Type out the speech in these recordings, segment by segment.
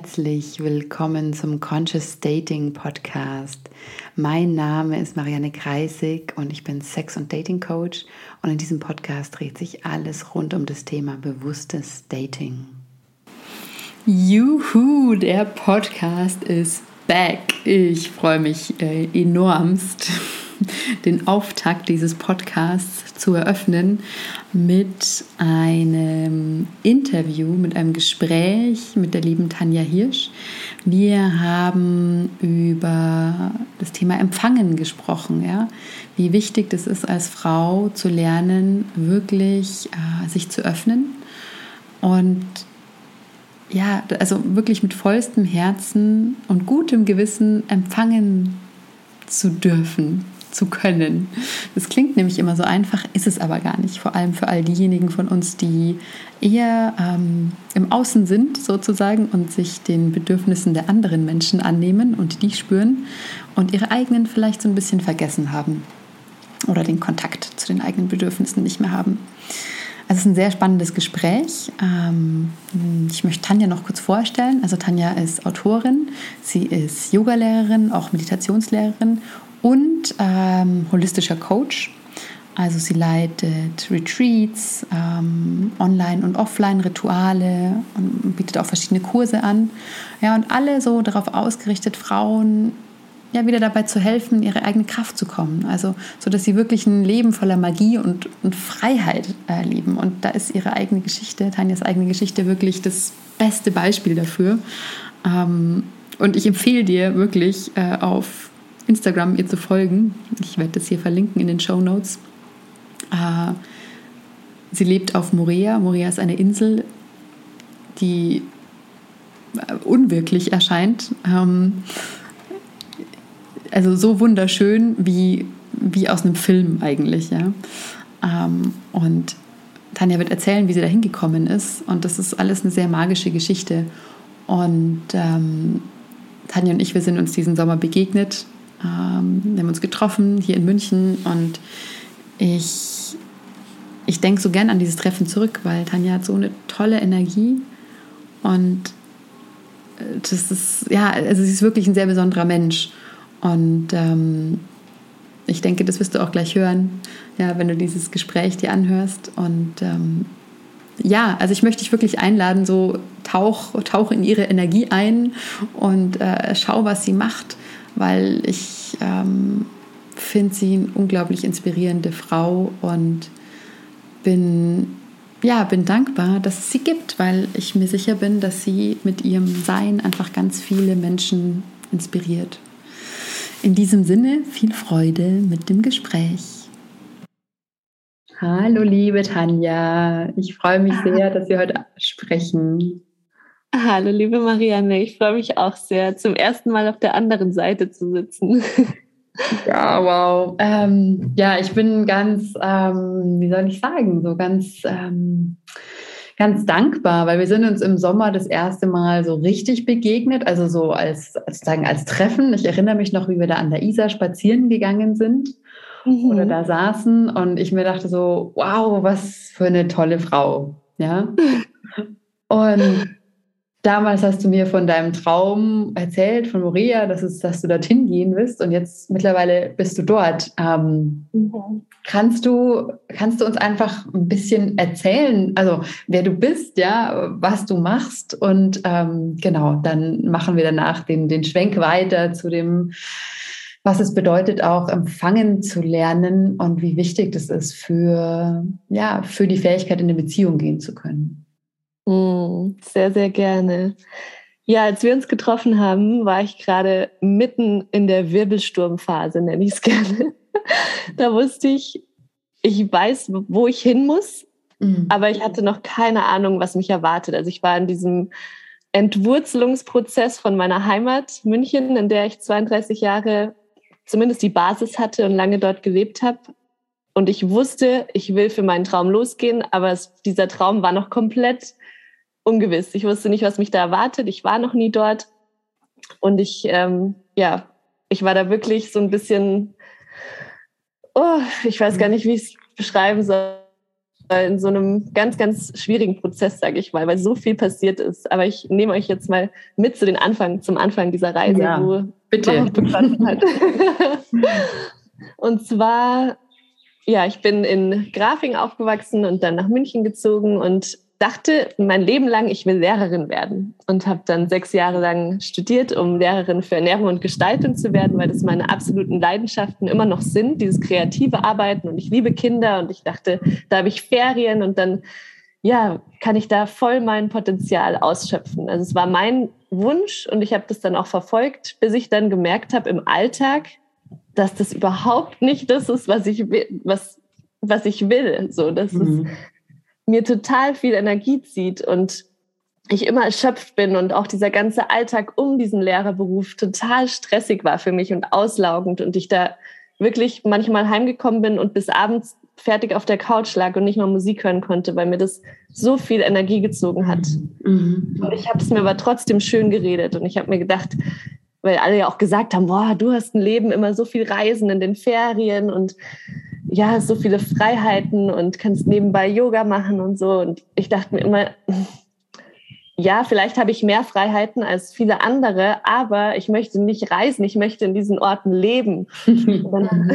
herzlich willkommen zum Conscious Dating Podcast. Mein Name ist Marianne Kreisig und ich bin Sex- und Dating Coach und in diesem Podcast dreht sich alles rund um das Thema bewusstes Dating. Juhu, der Podcast ist back. Ich freue mich äh, enormst den Auftakt dieses Podcasts zu eröffnen mit einem Interview, mit einem Gespräch mit der lieben Tanja Hirsch. Wir haben über das Thema Empfangen gesprochen, ja? wie wichtig es ist, als Frau zu lernen, wirklich äh, sich zu öffnen und ja, also wirklich mit vollstem Herzen und gutem Gewissen empfangen zu dürfen zu können. Das klingt nämlich immer so einfach, ist es aber gar nicht. Vor allem für all diejenigen von uns, die eher ähm, im Außen sind sozusagen und sich den Bedürfnissen der anderen Menschen annehmen und die spüren und ihre eigenen vielleicht so ein bisschen vergessen haben oder den Kontakt zu den eigenen Bedürfnissen nicht mehr haben. Also es ist ein sehr spannendes Gespräch. Ähm, ich möchte Tanja noch kurz vorstellen. Also Tanja ist Autorin, sie ist Yogalehrerin, auch Meditationslehrerin und ähm, holistischer Coach. Also sie leitet Retreats, ähm, Online- und Offline-Rituale und bietet auch verschiedene Kurse an. Ja, und alle so darauf ausgerichtet, Frauen ja wieder dabei zu helfen, ihre eigene Kraft zu kommen. Also so, dass sie wirklich ein Leben voller Magie und, und Freiheit erleben. Und da ist ihre eigene Geschichte, Tanjas eigene Geschichte, wirklich das beste Beispiel dafür. Ähm, und ich empfehle dir wirklich äh, auf Instagram ihr zu folgen. Ich werde das hier verlinken in den Show Notes. Äh, sie lebt auf Morea. Morea ist eine Insel, die äh, unwirklich erscheint. Ähm, also so wunderschön wie, wie aus einem Film eigentlich. Ja? Ähm, und Tanja wird erzählen, wie sie da hingekommen ist. Und das ist alles eine sehr magische Geschichte. Und ähm, Tanja und ich, wir sind uns diesen Sommer begegnet ähm, wir haben uns getroffen hier in München und ich, ich denke so gern an dieses Treffen zurück, weil Tanja hat so eine tolle Energie und äh, das ist, ja, also sie ist wirklich ein sehr besonderer Mensch und ähm, ich denke, das wirst du auch gleich hören, ja, wenn du dieses Gespräch dir anhörst und ähm, ja, also ich möchte dich wirklich einladen, so tauch, tauch in ihre Energie ein und äh, schau, was sie macht weil ich ähm, finde sie eine unglaublich inspirierende Frau und bin, ja, bin dankbar, dass es sie gibt, weil ich mir sicher bin, dass sie mit ihrem Sein einfach ganz viele Menschen inspiriert. In diesem Sinne viel Freude mit dem Gespräch. Hallo liebe Tanja, ich freue mich sehr, dass wir heute sprechen. Hallo, liebe Marianne, ich freue mich auch sehr, zum ersten Mal auf der anderen Seite zu sitzen. Ja, wow. Ähm, ja, ich bin ganz, ähm, wie soll ich sagen, so ganz, ähm, ganz dankbar, weil wir sind uns im Sommer das erste Mal so richtig begegnet, also so als, als, sagen, als Treffen. Ich erinnere mich noch, wie wir da an der Isar spazieren gegangen sind mhm. oder da saßen und ich mir dachte so, wow, was für eine tolle Frau. Ja. Und Damals hast du mir von deinem Traum erzählt, von Moria, dass, es, dass du dorthin gehen willst und jetzt mittlerweile bist du dort. Ähm, mhm. kannst, du, kannst du uns einfach ein bisschen erzählen, also wer du bist, ja, was du machst und ähm, genau, dann machen wir danach den, den Schwenk weiter zu dem, was es bedeutet, auch empfangen zu lernen und wie wichtig das ist für, ja, für die Fähigkeit, in eine Beziehung gehen zu können. Mm, sehr, sehr gerne. Ja, als wir uns getroffen haben, war ich gerade mitten in der Wirbelsturmphase, nenne ich es gerne. da wusste ich, ich weiß, wo ich hin muss, mhm. aber ich hatte noch keine Ahnung, was mich erwartet. Also ich war in diesem Entwurzelungsprozess von meiner Heimat München, in der ich 32 Jahre zumindest die Basis hatte und lange dort gelebt habe. Und ich wusste, ich will für meinen Traum losgehen, aber es, dieser Traum war noch komplett ungewiss. Ich wusste nicht, was mich da erwartet. Ich war noch nie dort. Und ich, ähm, ja, ich war da wirklich so ein bisschen, oh, ich weiß gar nicht, wie ich es beschreiben soll. in so einem ganz, ganz schwierigen Prozess, sage ich mal, weil so viel passiert ist. Aber ich nehme euch jetzt mal mit zu den Anfang, zum Anfang dieser Reise, ja, wo bitte. hat. und zwar, ja, ich bin in Grafing aufgewachsen und dann nach München gezogen und dachte mein Leben lang, ich will Lehrerin werden und habe dann sechs Jahre lang studiert, um Lehrerin für Ernährung und Gestaltung zu werden, weil das meine absoluten Leidenschaften immer noch sind, dieses kreative Arbeiten und ich liebe Kinder und ich dachte, da habe ich Ferien und dann ja, kann ich da voll mein Potenzial ausschöpfen. Also es war mein Wunsch und ich habe das dann auch verfolgt, bis ich dann gemerkt habe im Alltag, dass das überhaupt nicht das ist, was ich will, was, was ich will. So, das mhm. ist mir total viel Energie zieht und ich immer erschöpft bin und auch dieser ganze Alltag um diesen Lehrerberuf total stressig war für mich und auslaugend und ich da wirklich manchmal heimgekommen bin und bis abends fertig auf der Couch lag und nicht mal Musik hören konnte, weil mir das so viel Energie gezogen hat. Mhm. Und ich habe es mir aber trotzdem schön geredet und ich habe mir gedacht, weil alle ja auch gesagt haben, boah, du hast ein Leben, immer so viel Reisen in den Ferien und ja, so viele Freiheiten und kannst nebenbei Yoga machen und so. Und ich dachte mir immer, ja, vielleicht habe ich mehr Freiheiten als viele andere, aber ich möchte nicht reisen, ich möchte in diesen Orten leben. und, dann,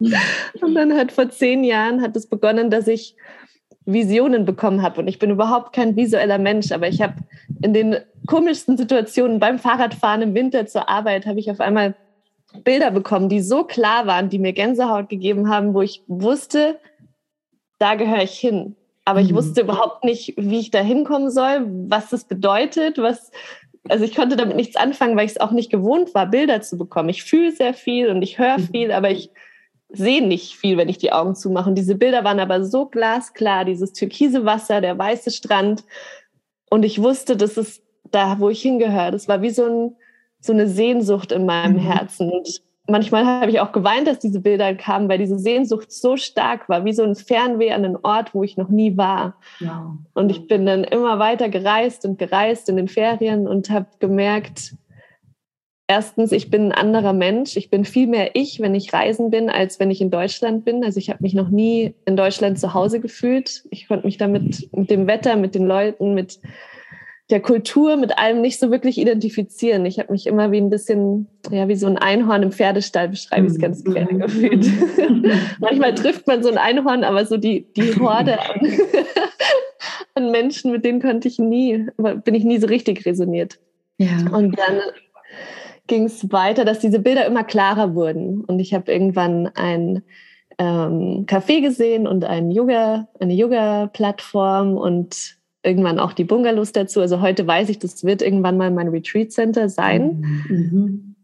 und dann hat vor zehn Jahren hat es begonnen, dass ich Visionen bekommen habe. Und ich bin überhaupt kein visueller Mensch, aber ich habe in den komischsten Situationen beim Fahrradfahren im Winter zur Arbeit, habe ich auf einmal Bilder bekommen, die so klar waren, die mir Gänsehaut gegeben haben, wo ich wusste, da gehöre ich hin. Aber ich mhm. wusste überhaupt nicht, wie ich da hinkommen soll, was das bedeutet, was, also ich konnte damit nichts anfangen, weil ich es auch nicht gewohnt war, Bilder zu bekommen. Ich fühle sehr viel und ich höre mhm. viel, aber ich sehe nicht viel, wenn ich die Augen zumache. Und diese Bilder waren aber so glasklar, dieses türkise Wasser, der weiße Strand. Und ich wusste, das ist da, wo ich hingehöre. Das war wie so ein so eine Sehnsucht in meinem mhm. Herzen. Und manchmal habe ich auch geweint, dass diese Bilder kamen, weil diese Sehnsucht so stark war, wie so ein Fernweh an einen Ort, wo ich noch nie war. Ja. Und ich bin dann immer weiter gereist und gereist in den Ferien und habe gemerkt, erstens, ich bin ein anderer Mensch. Ich bin viel mehr ich, wenn ich reisen bin, als wenn ich in Deutschland bin. Also ich habe mich noch nie in Deutschland zu Hause gefühlt. Ich konnte mich damit mit dem Wetter, mit den Leuten, mit der Kultur mit allem nicht so wirklich identifizieren. Ich habe mich immer wie ein bisschen, ja, wie so ein Einhorn im Pferdestall, beschreibe ich es ganz gerne mhm. gefühlt. Manchmal trifft man so ein Einhorn, aber so die, die Horde an, an Menschen, mit denen konnte ich nie, bin ich nie so richtig resoniert. Ja. Und dann ging es weiter, dass diese Bilder immer klarer wurden. Und ich habe irgendwann ein ähm, Café gesehen und ein Yoga, eine Yoga-Plattform und irgendwann auch die Bungalows dazu. Also heute weiß ich, das wird irgendwann mal mein Retreat Center sein. Mhm.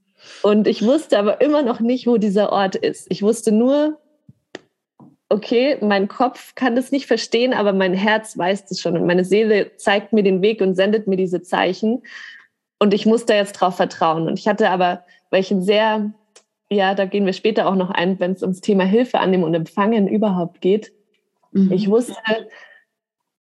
Und ich wusste aber immer noch nicht, wo dieser Ort ist. Ich wusste nur, okay, mein Kopf kann das nicht verstehen, aber mein Herz weiß das schon und meine Seele zeigt mir den Weg und sendet mir diese Zeichen. Und ich muss da jetzt drauf vertrauen. Und ich hatte aber, weil ich ein sehr, ja, da gehen wir später auch noch ein, wenn es ums Thema Hilfe annehmen und empfangen überhaupt geht. Mhm. Ich wusste,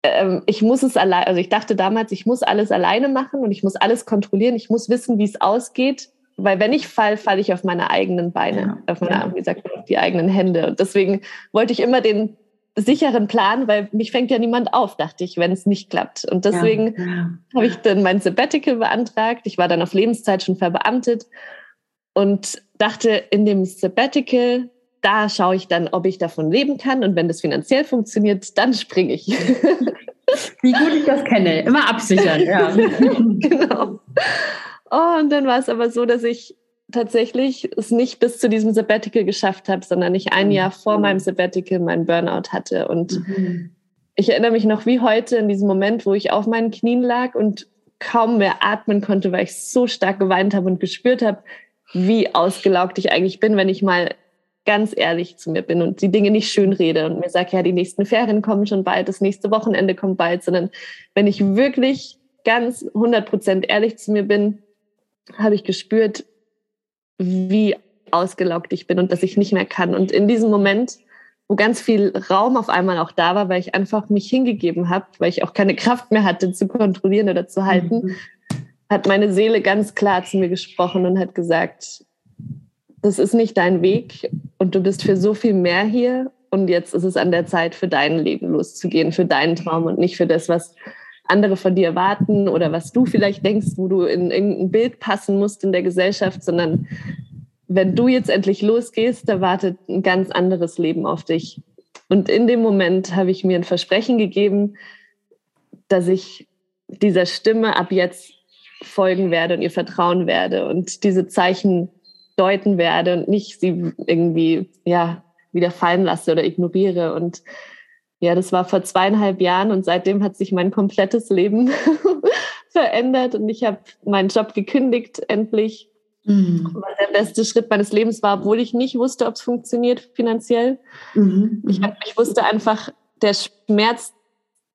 ähm, ich muss es allein, also ich dachte damals, ich muss alles alleine machen und ich muss alles kontrollieren, ich muss wissen, wie es ausgeht, weil wenn ich fall, falle ich auf meine eigenen Beine, ja. auf meine, ja. wie gesagt, die eigenen Hände. Und deswegen wollte ich immer den sicheren Plan, weil mich fängt ja niemand auf, dachte ich, wenn es nicht klappt. Und deswegen ja. habe ich dann mein Sabbatical beantragt. Ich war dann auf Lebenszeit schon verbeamtet und dachte, in dem Sabbatical da schaue ich dann, ob ich davon leben kann. Und wenn das finanziell funktioniert, dann springe ich. Wie gut ich das kenne. Immer absichern, ja. genau. Oh, und dann war es aber so, dass ich tatsächlich es nicht bis zu diesem Sabbatical geschafft habe, sondern ich ein Jahr vor mhm. meinem Sabbatical meinen Burnout hatte. Und mhm. ich erinnere mich noch wie heute in diesem Moment, wo ich auf meinen Knien lag und kaum mehr atmen konnte, weil ich so stark geweint habe und gespürt habe, wie ausgelaugt ich eigentlich bin, wenn ich mal ganz ehrlich zu mir bin und die Dinge nicht schön rede und mir sage, ja, die nächsten Ferien kommen schon bald, das nächste Wochenende kommt bald, sondern wenn ich wirklich ganz 100% ehrlich zu mir bin, habe ich gespürt, wie ausgelaugt ich bin und dass ich nicht mehr kann. Und in diesem Moment, wo ganz viel Raum auf einmal auch da war, weil ich einfach mich hingegeben habe, weil ich auch keine Kraft mehr hatte zu kontrollieren oder zu halten, mhm. hat meine Seele ganz klar zu mir gesprochen und hat gesagt, das ist nicht dein Weg und du bist für so viel mehr hier und jetzt ist es an der Zeit, für dein Leben loszugehen, für deinen Traum und nicht für das, was andere von dir erwarten oder was du vielleicht denkst, wo du in irgendein Bild passen musst in der Gesellschaft, sondern wenn du jetzt endlich losgehst, da wartet ein ganz anderes Leben auf dich. Und in dem Moment habe ich mir ein Versprechen gegeben, dass ich dieser Stimme ab jetzt folgen werde und ihr vertrauen werde und diese Zeichen deuten werde und nicht sie irgendwie ja wieder fallen lasse oder ignoriere. Und ja, das war vor zweieinhalb Jahren und seitdem hat sich mein komplettes Leben verändert und ich habe meinen Job gekündigt endlich. Mhm. Was der beste Schritt meines Lebens war, obwohl ich nicht wusste, ob es funktioniert finanziell. Mhm. Ich, hab, ich wusste einfach, der Schmerz,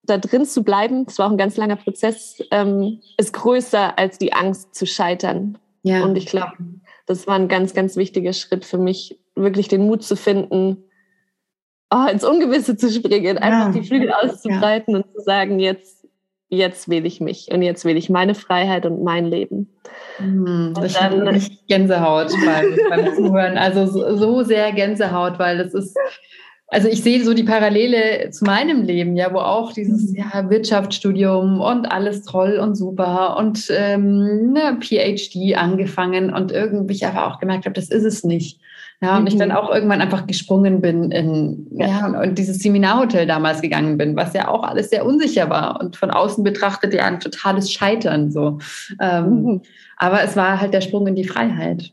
da drin zu bleiben, das war auch ein ganz langer Prozess, ähm, ist größer als die Angst zu scheitern. Ja. Und ich glaube, das war ein ganz, ganz wichtiger Schritt für mich, wirklich den Mut zu finden, oh, ins Ungewisse zu springen, einfach ja. die Flügel auszubreiten ja. und zu sagen, jetzt, jetzt wähle ich mich und jetzt wähle ich meine Freiheit und mein Leben. Mhm, das dann, Gänsehaut beim, beim Zuhören. Also so, so sehr Gänsehaut, weil das ist also ich sehe so die Parallele zu meinem Leben, ja, wo auch dieses mhm. ja, Wirtschaftsstudium und alles toll und super und ähm, ne, PhD angefangen und irgendwie ich aber auch gemerkt habe, das ist es nicht. Ja, und mhm. ich dann mhm. auch irgendwann einfach gesprungen bin in, ja, ja und, und, dieses Seminarhotel damals gegangen bin, was ja auch alles sehr unsicher war und von außen betrachtet ja ein totales Scheitern so. Ähm, mhm. Aber es war halt der Sprung in die Freiheit.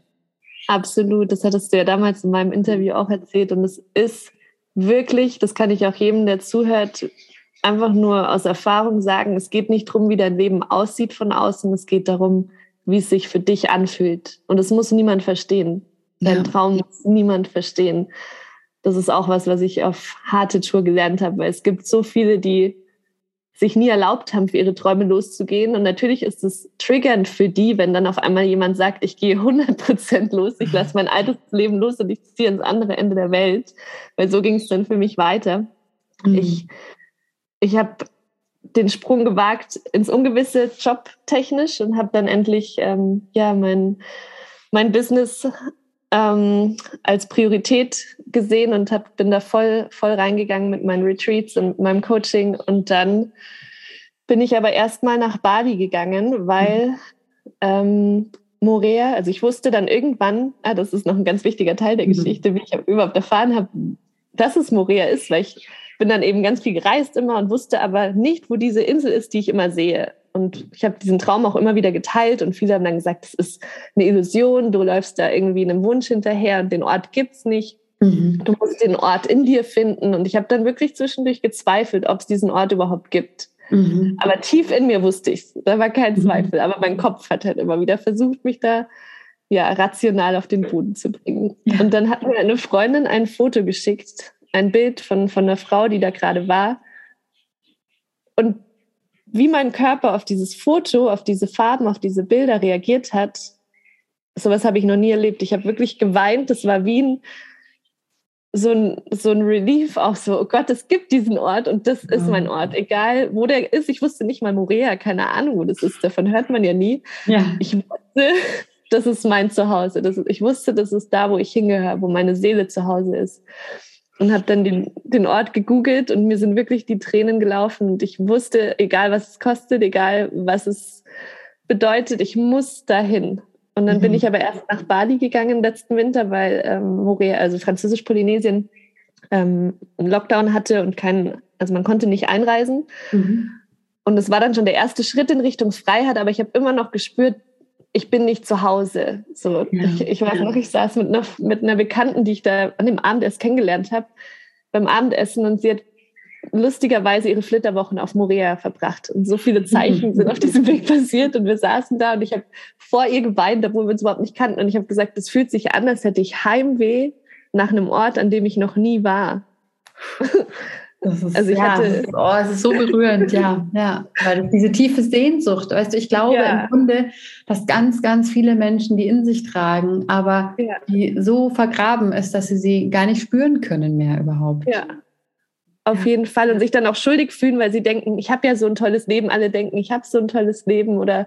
Absolut, das hattest du ja damals in meinem Interview auch erzählt und es ist wirklich, das kann ich auch jedem, der zuhört, einfach nur aus Erfahrung sagen, es geht nicht darum, wie dein Leben aussieht von außen, es geht darum, wie es sich für dich anfühlt. Und es muss niemand verstehen. Dein ja. Traum muss niemand verstehen. Das ist auch was, was ich auf harte Tour gelernt habe, weil es gibt so viele, die sich nie erlaubt haben, für ihre Träume loszugehen. Und natürlich ist es triggernd für die, wenn dann auf einmal jemand sagt, ich gehe 100 Prozent los, ich lasse mein altes Leben los und ich ziehe ans andere Ende der Welt. Weil so ging es dann für mich weiter. Mhm. Ich, ich habe den Sprung gewagt ins Ungewisse jobtechnisch und habe dann endlich ähm, ja mein, mein Business ähm, als Priorität gesehen und hab, bin da voll, voll reingegangen mit meinen Retreats und meinem Coaching. Und dann bin ich aber erstmal nach Bali gegangen, weil ähm, Morea, also ich wusste dann irgendwann, ah, das ist noch ein ganz wichtiger Teil der mhm. Geschichte, wie ich überhaupt erfahren habe, dass es Morea ist, weil ich bin dann eben ganz viel gereist immer und wusste aber nicht, wo diese Insel ist, die ich immer sehe. Und ich habe diesen Traum auch immer wieder geteilt und viele haben dann gesagt, das ist eine Illusion, du läufst da irgendwie einem Wunsch hinterher und den Ort gibt's nicht. Mhm. Du musst den Ort in dir finden. Und ich habe dann wirklich zwischendurch gezweifelt, ob es diesen Ort überhaupt gibt. Mhm. Aber tief in mir wusste ich Da war kein mhm. Zweifel. Aber mein Kopf hat halt immer wieder versucht, mich da ja, rational auf den Boden zu bringen. Ja. Und dann hat mir eine Freundin ein Foto geschickt, ein Bild von, von einer Frau, die da gerade war. Und wie mein Körper auf dieses Foto, auf diese Farben, auf diese Bilder reagiert hat, sowas habe ich noch nie erlebt. Ich habe wirklich geweint. Das war wie ein, so ein, so ein Relief auch so, oh Gott, es gibt diesen Ort und das ist mein Ort. Egal, wo der ist. Ich wusste nicht mal Morea, keine Ahnung, wo das ist. Davon hört man ja nie. Ja. Ich wusste, das ist mein Zuhause. Das ist, ich wusste, das ist da, wo ich hingehöre, wo meine Seele zu Hause ist und habe dann den, den Ort gegoogelt und mir sind wirklich die Tränen gelaufen und ich wusste, egal was es kostet, egal was es bedeutet, ich muss dahin. Und dann mhm. bin ich aber erst nach Bali gegangen letzten Winter, weil ähm, Morea, also Französisch-Polynesien, ähm, einen Lockdown hatte und kein, also man konnte nicht einreisen. Mhm. Und es war dann schon der erste Schritt in Richtung Freiheit, aber ich habe immer noch gespürt, ich bin nicht zu Hause. So, ja. ich, ich, weiß noch, ich saß mit einer, mit einer Bekannten, die ich da an dem Abend erst kennengelernt habe, beim Abendessen und sie hat lustigerweise ihre Flitterwochen auf Morea verbracht. Und so viele Zeichen sind auf diesem Weg passiert und wir saßen da und ich habe vor ihr geweint, obwohl wir uns überhaupt nicht kannten. Und ich habe gesagt, es fühlt sich an, als hätte ich Heimweh nach einem Ort, an dem ich noch nie war. Ist, also ich ja, hatte, oh, es ist so berührend, ja, ja, weil diese tiefe Sehnsucht, weißt du, ich glaube ja. im Grunde, dass ganz, ganz viele Menschen die in sich tragen, aber ja. die so vergraben ist, dass sie sie gar nicht spüren können mehr überhaupt. Ja, auf jeden Fall und sich dann auch schuldig fühlen, weil sie denken, ich habe ja so ein tolles Leben, alle denken, ich habe so ein tolles Leben oder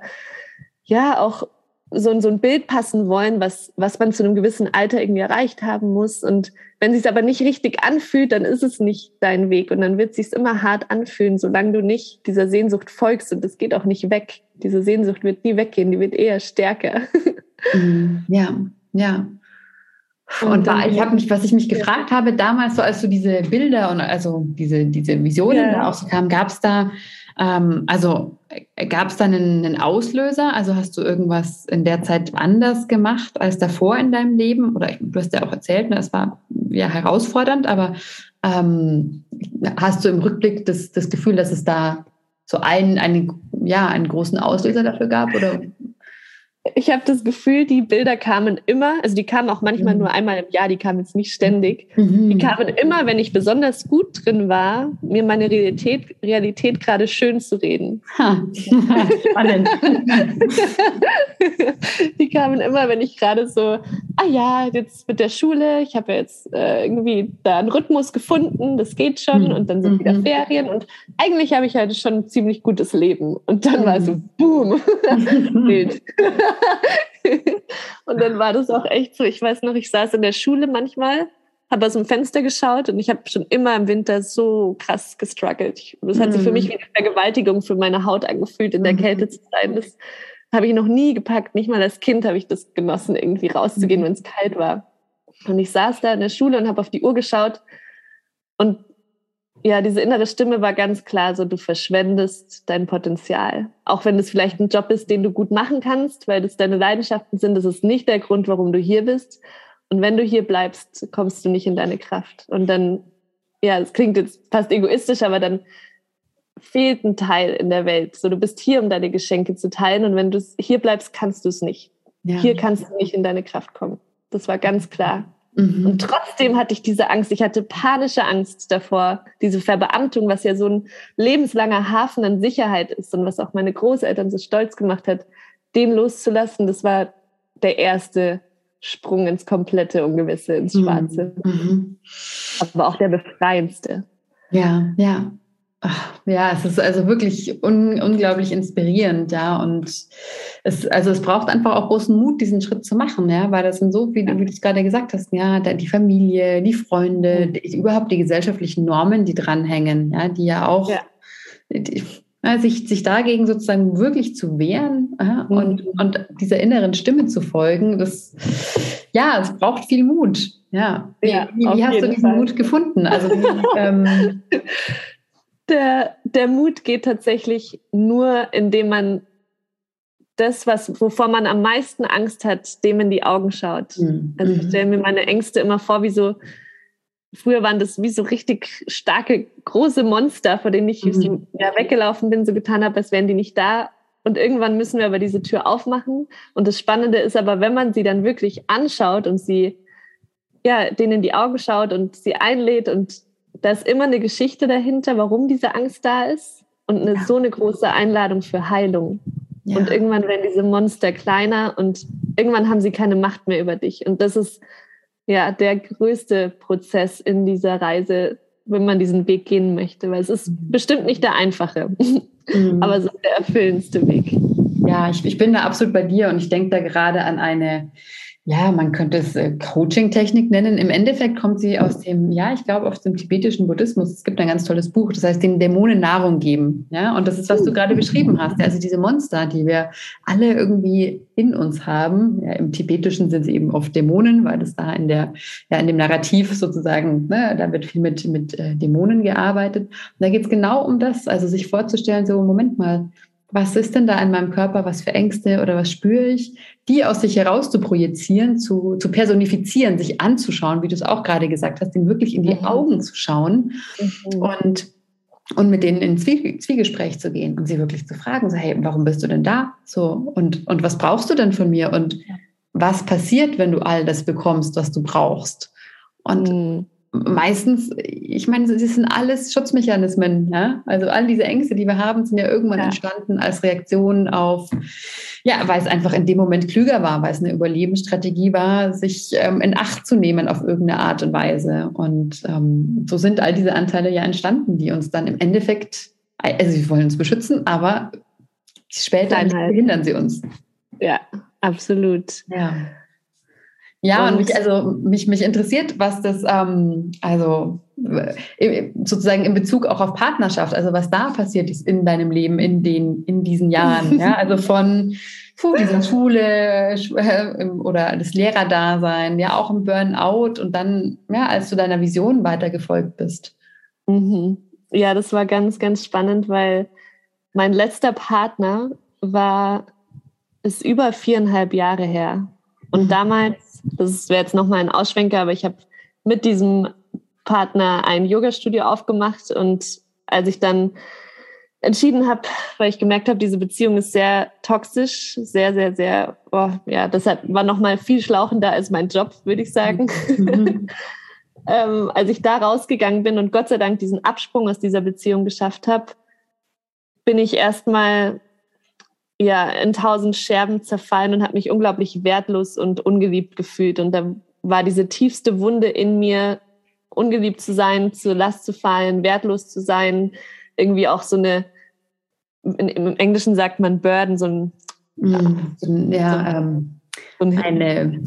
ja, auch so, so ein Bild passen wollen, was, was man zu einem gewissen Alter irgendwie erreicht haben muss. Und wenn es sich aber nicht richtig anfühlt, dann ist es nicht dein Weg. Und dann wird es sich immer hart anfühlen, solange du nicht dieser Sehnsucht folgst. Und es geht auch nicht weg. Diese Sehnsucht wird nie weggehen, die wird eher stärker. Mhm. Ja, ja. Und, da, ich habe mich, was ich mich gefragt habe, damals, so als du diese Bilder und also diese, diese Visionen ja. da auch so kamen, gab es da, ähm, also gab es da einen, einen, Auslöser? Also hast du irgendwas in der Zeit anders gemacht als davor in deinem Leben? Oder du hast ja auch erzählt, ne, es war ja herausfordernd, aber ähm, hast du im Rückblick das, das Gefühl, dass es da so einen, einen, ja, einen großen Auslöser dafür gab? Oder ich habe das Gefühl, die Bilder kamen immer, also die kamen auch manchmal mhm. nur einmal im Jahr, die kamen jetzt nicht ständig. Mhm. Die kamen immer, wenn ich besonders gut drin war, mir meine Realität, Realität gerade schön zu reden. Ha. Spannend. kamen immer, wenn ich gerade so, ah ja, jetzt mit der Schule, ich habe ja jetzt äh, irgendwie da einen Rhythmus gefunden, das geht schon mhm. und dann sind mhm. wieder Ferien und eigentlich habe ich halt schon ein ziemlich gutes Leben. Und dann war so, mhm. boom, Bild. und dann war das auch echt so. Ich weiß noch, ich saß in der Schule manchmal, habe aus dem Fenster geschaut und ich habe schon immer im Winter so krass gestruggelt. Das hat sich für mich mhm. wie eine Vergewaltigung für meine Haut angefühlt, in der mhm. Kälte zu sein. Das habe ich noch nie gepackt. Nicht mal als Kind habe ich das genossen, irgendwie rauszugehen, mhm. wenn es kalt war. Und ich saß da in der Schule und habe auf die Uhr geschaut und ja, diese innere Stimme war ganz klar so, du verschwendest dein Potenzial. Auch wenn es vielleicht ein Job ist, den du gut machen kannst, weil das deine Leidenschaften sind, das ist nicht der Grund, warum du hier bist. Und wenn du hier bleibst, kommst du nicht in deine Kraft. Und dann, ja, es klingt jetzt fast egoistisch, aber dann fehlt ein Teil in der Welt. So, du bist hier, um deine Geschenke zu teilen. Und wenn du hier bleibst, kannst du es nicht. Ja. Hier kannst du nicht in deine Kraft kommen. Das war ganz klar. Mhm. Und trotzdem hatte ich diese Angst. Ich hatte panische Angst davor, diese Verbeamtung, was ja so ein lebenslanger Hafen an Sicherheit ist und was auch meine Großeltern so stolz gemacht hat, den loszulassen. Das war der erste Sprung ins komplette Ungewisse, ins mhm. Schwarze. Mhm. Aber auch der befreiendste. Ja, ja. Ja, es ist also wirklich un unglaublich inspirierend, ja. Und es, also es braucht einfach auch großen Mut, diesen Schritt zu machen, ja, weil das sind so viele, wie du es gerade gesagt hast, ja, die Familie, die Freunde, die, überhaupt die gesellschaftlichen Normen, die dranhängen, ja, die ja auch ja. Die, ja, sich, sich dagegen sozusagen wirklich zu wehren ja, mhm. und, und dieser inneren Stimme zu folgen, das ja, es braucht viel Mut. Ja. Wie, ja, wie, wie hast du diesen Fall. Mut gefunden? Also wie, ähm, der, der Mut geht tatsächlich nur, indem man das, was, wovor man am meisten Angst hat, dem in die Augen schaut. Mhm. Also ich stelle mir meine Ängste immer vor, wie so, früher waren das wie so richtig starke, große Monster, vor denen ich mhm. so, ja, weggelaufen bin, so getan habe, als wären die nicht da. Und irgendwann müssen wir aber diese Tür aufmachen. Und das Spannende ist aber, wenn man sie dann wirklich anschaut und sie, ja, denen in die Augen schaut und sie einlädt und da ist immer eine Geschichte dahinter, warum diese Angst da ist und eine, ja. so eine große Einladung für Heilung. Ja. Und irgendwann werden diese Monster kleiner und irgendwann haben sie keine Macht mehr über dich. Und das ist ja der größte Prozess in dieser Reise, wenn man diesen Weg gehen möchte, weil es ist mhm. bestimmt nicht der einfache, mhm. aber es ist der erfüllendste Weg. Ja, ich, ich bin da absolut bei dir und ich denke da gerade an eine ja, man könnte es äh, Coaching-Technik nennen. Im Endeffekt kommt sie aus dem, ja, ich glaube, aus dem tibetischen Buddhismus. Es gibt ein ganz tolles Buch, das heißt, den Dämonen Nahrung geben. Ja, und das ist, was du gerade beschrieben hast. Also diese Monster, die wir alle irgendwie in uns haben. Ja, Im Tibetischen sind sie eben oft Dämonen, weil das da in der, ja, in dem Narrativ sozusagen, ne, da wird viel mit, mit äh, Dämonen gearbeitet. Und da geht es genau um das, also sich vorzustellen, so, Moment mal, was ist denn da in meinem Körper, was für Ängste oder was spüre ich, die aus sich heraus zu projizieren, zu, zu personifizieren, sich anzuschauen, wie du es auch gerade gesagt hast, ihnen wirklich in die mhm. Augen zu schauen mhm. und, und mit denen ins Zwiegespräch zu gehen und sie wirklich zu fragen, so, hey, warum bist du denn da? So, und, und was brauchst du denn von mir? Und was passiert, wenn du all das bekommst, was du brauchst? Und mhm meistens, ich meine, sie sind alles Schutzmechanismen. Ja? Also all diese Ängste, die wir haben, sind ja irgendwann ja. entstanden als Reaktion auf, ja, weil es einfach in dem Moment klüger war, weil es eine Überlebensstrategie war, sich ähm, in Acht zu nehmen auf irgendeine Art und Weise. Und ähm, so sind all diese Anteile ja entstanden, die uns dann im Endeffekt, also sie wollen uns beschützen, aber später halt. behindern sie uns. Ja, absolut. Ja. Ja, und, und mich, also mich, mich interessiert, was das, ähm, also äh, sozusagen in Bezug auch auf Partnerschaft, also was da passiert ist in deinem Leben in den, in diesen Jahren, ja, also von puh, dieser Schule äh, oder das Lehrerdasein, ja, auch im Burnout und dann, ja, als du deiner Vision weitergefolgt bist. Mhm. Ja, das war ganz, ganz spannend, weil mein letzter Partner war, ist über viereinhalb Jahre her. Und mhm. damals das wäre jetzt nochmal ein Ausschwenker, aber ich habe mit diesem Partner ein Yoga-Studio aufgemacht und als ich dann entschieden habe, weil ich gemerkt habe, diese Beziehung ist sehr toxisch, sehr, sehr, sehr, oh, ja, deshalb war nochmal viel schlauchender als mein Job, würde ich sagen. Mhm. ähm, als ich da rausgegangen bin und Gott sei Dank diesen Absprung aus dieser Beziehung geschafft habe, bin ich erstmal ja in tausend Scherben zerfallen und habe mich unglaublich wertlos und ungeliebt gefühlt. Und da war diese tiefste Wunde in mir, ungeliebt zu sein, zur Last zu fallen, wertlos zu sein, irgendwie auch so eine, im Englischen sagt man Burden, so ein, mm, ja, so, ähm, so ein, eine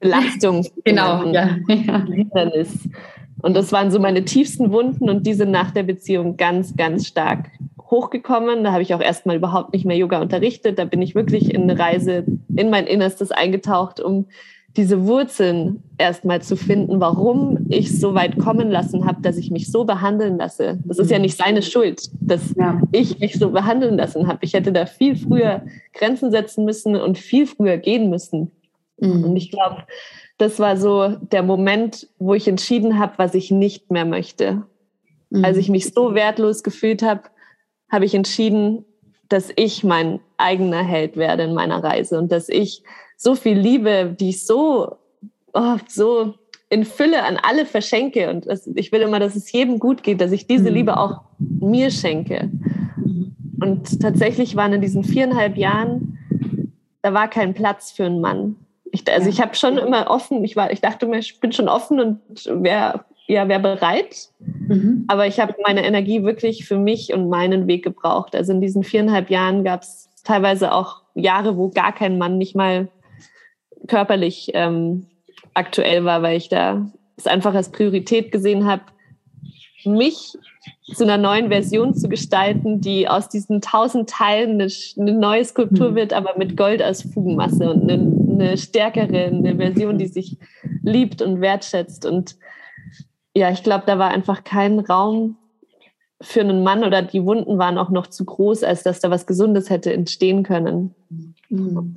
Belastung. genau, ja. Hindernis. Und das waren so meine tiefsten Wunden und diese nach der Beziehung ganz, ganz stark hochgekommen. Da habe ich auch erstmal überhaupt nicht mehr Yoga unterrichtet. Da bin ich wirklich in eine Reise in mein Innerstes eingetaucht, um diese Wurzeln erstmal zu finden, warum ich so weit kommen lassen habe, dass ich mich so behandeln lasse. Das ist ja nicht seine Schuld, dass ja. ich mich so behandeln lassen habe. Ich hätte da viel früher Grenzen setzen müssen und viel früher gehen müssen. Mhm. Und ich glaube, das war so der Moment, wo ich entschieden habe, was ich nicht mehr möchte. Mhm. Als ich mich so wertlos gefühlt habe, habe ich entschieden, dass ich mein eigener Held werde in meiner Reise und dass ich so viel Liebe, die ich so, oh, so in Fülle an alle verschenke und das, ich will immer, dass es jedem gut geht, dass ich diese mhm. Liebe auch mir schenke. Und tatsächlich waren in diesen viereinhalb Jahren, da war kein Platz für einen Mann. Ich, also ich habe schon immer offen, ich war, ich dachte mir, ich bin schon offen und wäre ja, wäre bereit. Mhm. Aber ich habe meine Energie wirklich für mich und meinen Weg gebraucht. Also in diesen viereinhalb Jahren gab es teilweise auch Jahre, wo gar kein Mann nicht mal körperlich ähm, aktuell war, weil ich da es einfach als Priorität gesehen habe, mich zu einer neuen Version zu gestalten, die aus diesen tausend Teilen eine, eine neue Skulptur mhm. wird, aber mit Gold als Fugenmasse und eine, eine stärkere, eine Version, die sich liebt und wertschätzt. Und ja, ich glaube, da war einfach kein Raum für einen Mann oder die Wunden waren auch noch zu groß, als dass da was Gesundes hätte entstehen können. Mhm.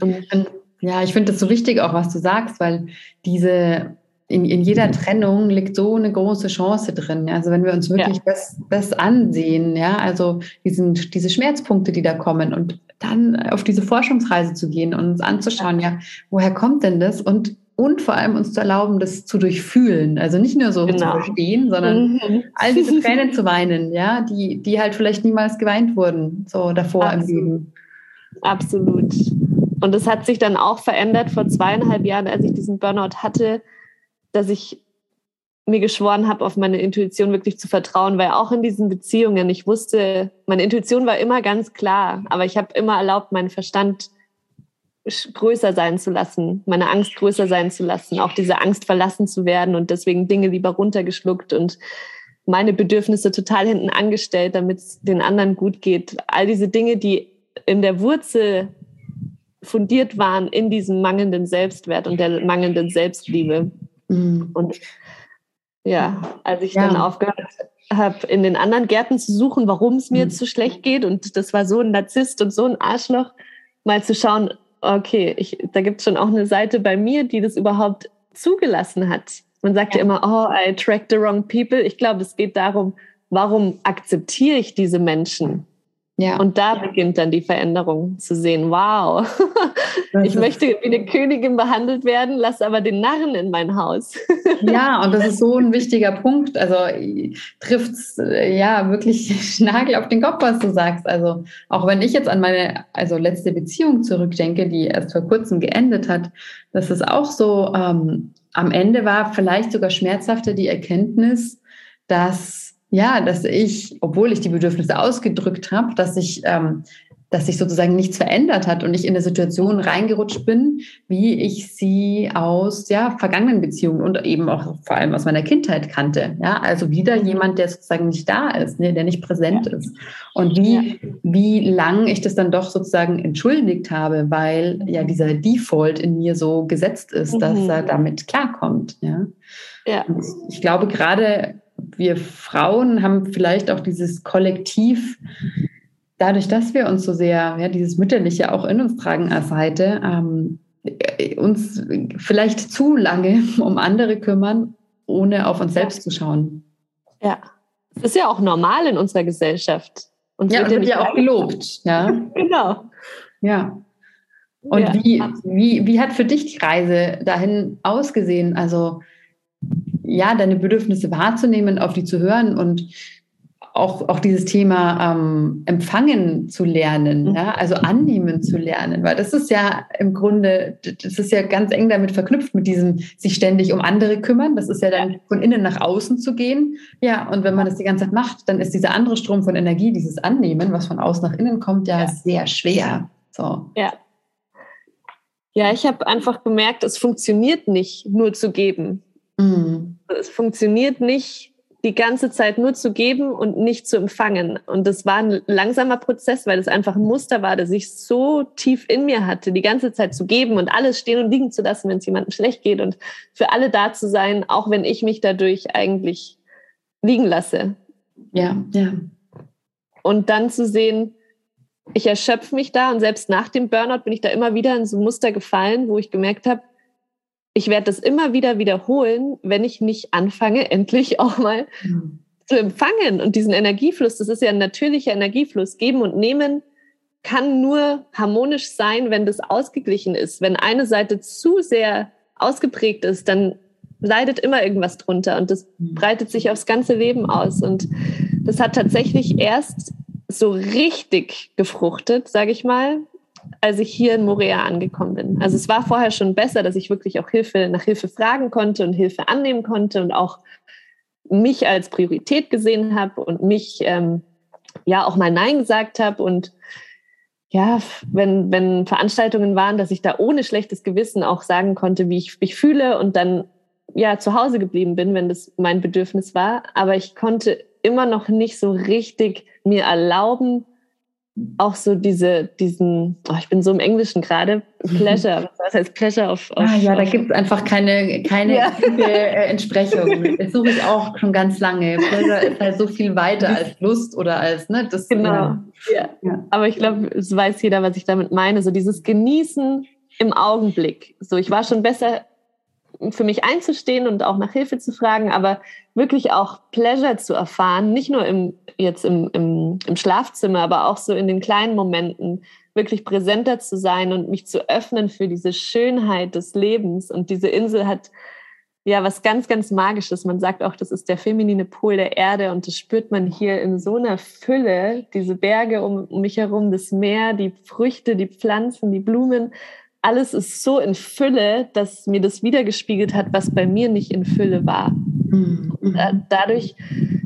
Ja, ich finde das so wichtig auch, was du sagst, weil diese in, in jeder Trennung liegt so eine große Chance drin. Also wenn wir uns wirklich ja. das, das ansehen, ja, also diesen, diese Schmerzpunkte, die da kommen und dann auf diese Forschungsreise zu gehen und uns anzuschauen, ja, woher kommt denn das? Und und vor allem uns zu erlauben, das zu durchfühlen. Also nicht nur so genau. zu verstehen, sondern mhm. all diese Tränen zu weinen, ja, die, die halt vielleicht niemals geweint wurden, so davor Absolut. im Leben. Absolut. Und es hat sich dann auch verändert vor zweieinhalb Jahren, als ich diesen Burnout hatte, dass ich mir geschworen habe, auf meine Intuition wirklich zu vertrauen, weil auch in diesen Beziehungen, ich wusste, meine Intuition war immer ganz klar, aber ich habe immer erlaubt, meinen Verstand größer sein zu lassen, meine Angst größer sein zu lassen, auch diese Angst verlassen zu werden und deswegen Dinge lieber runtergeschluckt und meine Bedürfnisse total hinten angestellt, damit es den anderen gut geht. All diese Dinge, die in der Wurzel fundiert waren in diesem mangelnden Selbstwert und der mangelnden Selbstliebe. Mhm. Und ja, als ich ja. dann aufgehört habe, in den anderen Gärten zu suchen, warum es mir mhm. zu schlecht geht, und das war so ein Narzisst und so ein Arschloch, mal zu schauen, okay, ich, da gibt es schon auch eine Seite bei mir, die das überhaupt zugelassen hat. Man sagt ja, ja immer, oh, I attract the wrong people. Ich glaube, es geht darum, warum akzeptiere ich diese Menschen? Ja. Und da beginnt dann die Veränderung zu sehen, wow, ich möchte wie eine Königin behandelt werden, lass aber den Narren in mein Haus. ja, und das ist so ein wichtiger Punkt. Also trifft es ja wirklich Nagel auf den Kopf, was du sagst. Also auch wenn ich jetzt an meine also letzte Beziehung zurückdenke, die erst vor kurzem geendet hat, das ist auch so, ähm, am Ende war vielleicht sogar schmerzhafter die Erkenntnis, dass ja, dass ich, obwohl ich die Bedürfnisse ausgedrückt habe, dass ich ähm, dass sich sozusagen nichts verändert hat und ich in eine Situation reingerutscht bin, wie ich sie aus ja, vergangenen Beziehungen und eben auch vor allem aus meiner Kindheit kannte. Ja, also wieder jemand, der sozusagen nicht da ist, ne, der nicht präsent ja. ist. Und wie, ja. wie lang ich das dann doch sozusagen entschuldigt habe, weil ja dieser Default in mir so gesetzt ist, mhm. dass er damit klarkommt. Ja. ja. ich glaube, gerade wir Frauen haben vielleicht auch dieses Kollektiv dadurch, dass wir uns so sehr, ja, dieses Mütterliche auch in uns tragen als Seite, ähm, uns vielleicht zu lange um andere kümmern, ohne auf uns selbst zu schauen. Ja, das ist ja auch normal in unserer Gesellschaft. Und ja, und wird ja auch gelobt. Ja, genau. Ja. Und ja. wie, wie, wie hat für dich die Reise dahin ausgesehen? Also, ja, deine Bedürfnisse wahrzunehmen, auf die zu hören und auch, auch dieses Thema ähm, empfangen zu lernen, mhm. ja, also annehmen zu lernen, weil das ist ja im Grunde, das ist ja ganz eng damit verknüpft mit diesem sich ständig um andere kümmern. Das ist ja dann von innen nach außen zu gehen. Ja, und wenn man das die ganze Zeit macht, dann ist dieser andere Strom von Energie, dieses Annehmen, was von außen nach innen kommt, ja, ja. sehr schwer. So. Ja. Ja, ich habe einfach gemerkt, es funktioniert nicht, nur zu geben. Mhm. Es funktioniert nicht, die ganze Zeit nur zu geben und nicht zu empfangen. Und das war ein langsamer Prozess, weil es einfach ein Muster war, das ich so tief in mir hatte, die ganze Zeit zu geben und alles stehen und liegen zu lassen, wenn es jemandem schlecht geht und für alle da zu sein, auch wenn ich mich dadurch eigentlich liegen lasse. Ja, ja. Und dann zu sehen, ich erschöpfe mich da und selbst nach dem Burnout bin ich da immer wieder in so ein Muster gefallen, wo ich gemerkt habe, ich werde das immer wieder wiederholen, wenn ich nicht anfange, endlich auch mal mhm. zu empfangen. Und diesen Energiefluss, das ist ja ein natürlicher Energiefluss. Geben und nehmen kann nur harmonisch sein, wenn das ausgeglichen ist. Wenn eine Seite zu sehr ausgeprägt ist, dann leidet immer irgendwas drunter und das mhm. breitet sich aufs ganze Leben aus. Und das hat tatsächlich erst so richtig gefruchtet, sage ich mal, als ich hier in Morea angekommen bin. Also es war vorher schon besser, dass ich wirklich auch Hilfe nach Hilfe fragen konnte und Hilfe annehmen konnte und auch mich als Priorität gesehen habe und mich ähm, ja auch mal Nein gesagt habe und ja, wenn, wenn Veranstaltungen waren, dass ich da ohne schlechtes Gewissen auch sagen konnte, wie ich mich fühle und dann ja zu Hause geblieben bin, wenn das mein Bedürfnis war. Aber ich konnte immer noch nicht so richtig mir erlauben, auch so diese, diesen, oh, ich bin so im Englischen gerade, Pleasure, was heißt Pleasure auf, auf Ah ja, da gibt es einfach keine, keine ja. Äh, Entsprechung. Das suche ich auch schon ganz lange. Pleasure ist halt so viel weiter als Lust oder als, ne, das. Genau. Ja. ja. Aber ich glaube, es weiß jeder, was ich damit meine. So dieses Genießen im Augenblick. So, ich war schon besser für mich einzustehen und auch nach Hilfe zu fragen, aber wirklich auch Pleasure zu erfahren, nicht nur im, jetzt im, im, im Schlafzimmer, aber auch so in den kleinen Momenten, wirklich präsenter zu sein und mich zu öffnen für diese Schönheit des Lebens. Und diese Insel hat ja was ganz, ganz Magisches. Man sagt auch, das ist der feminine Pol der Erde und das spürt man hier in so einer Fülle, diese Berge um, um mich herum, das Meer, die Früchte, die Pflanzen, die Blumen alles ist so in Fülle, dass mir das wiedergespiegelt hat, was bei mir nicht in Fülle war. Mhm. dadurch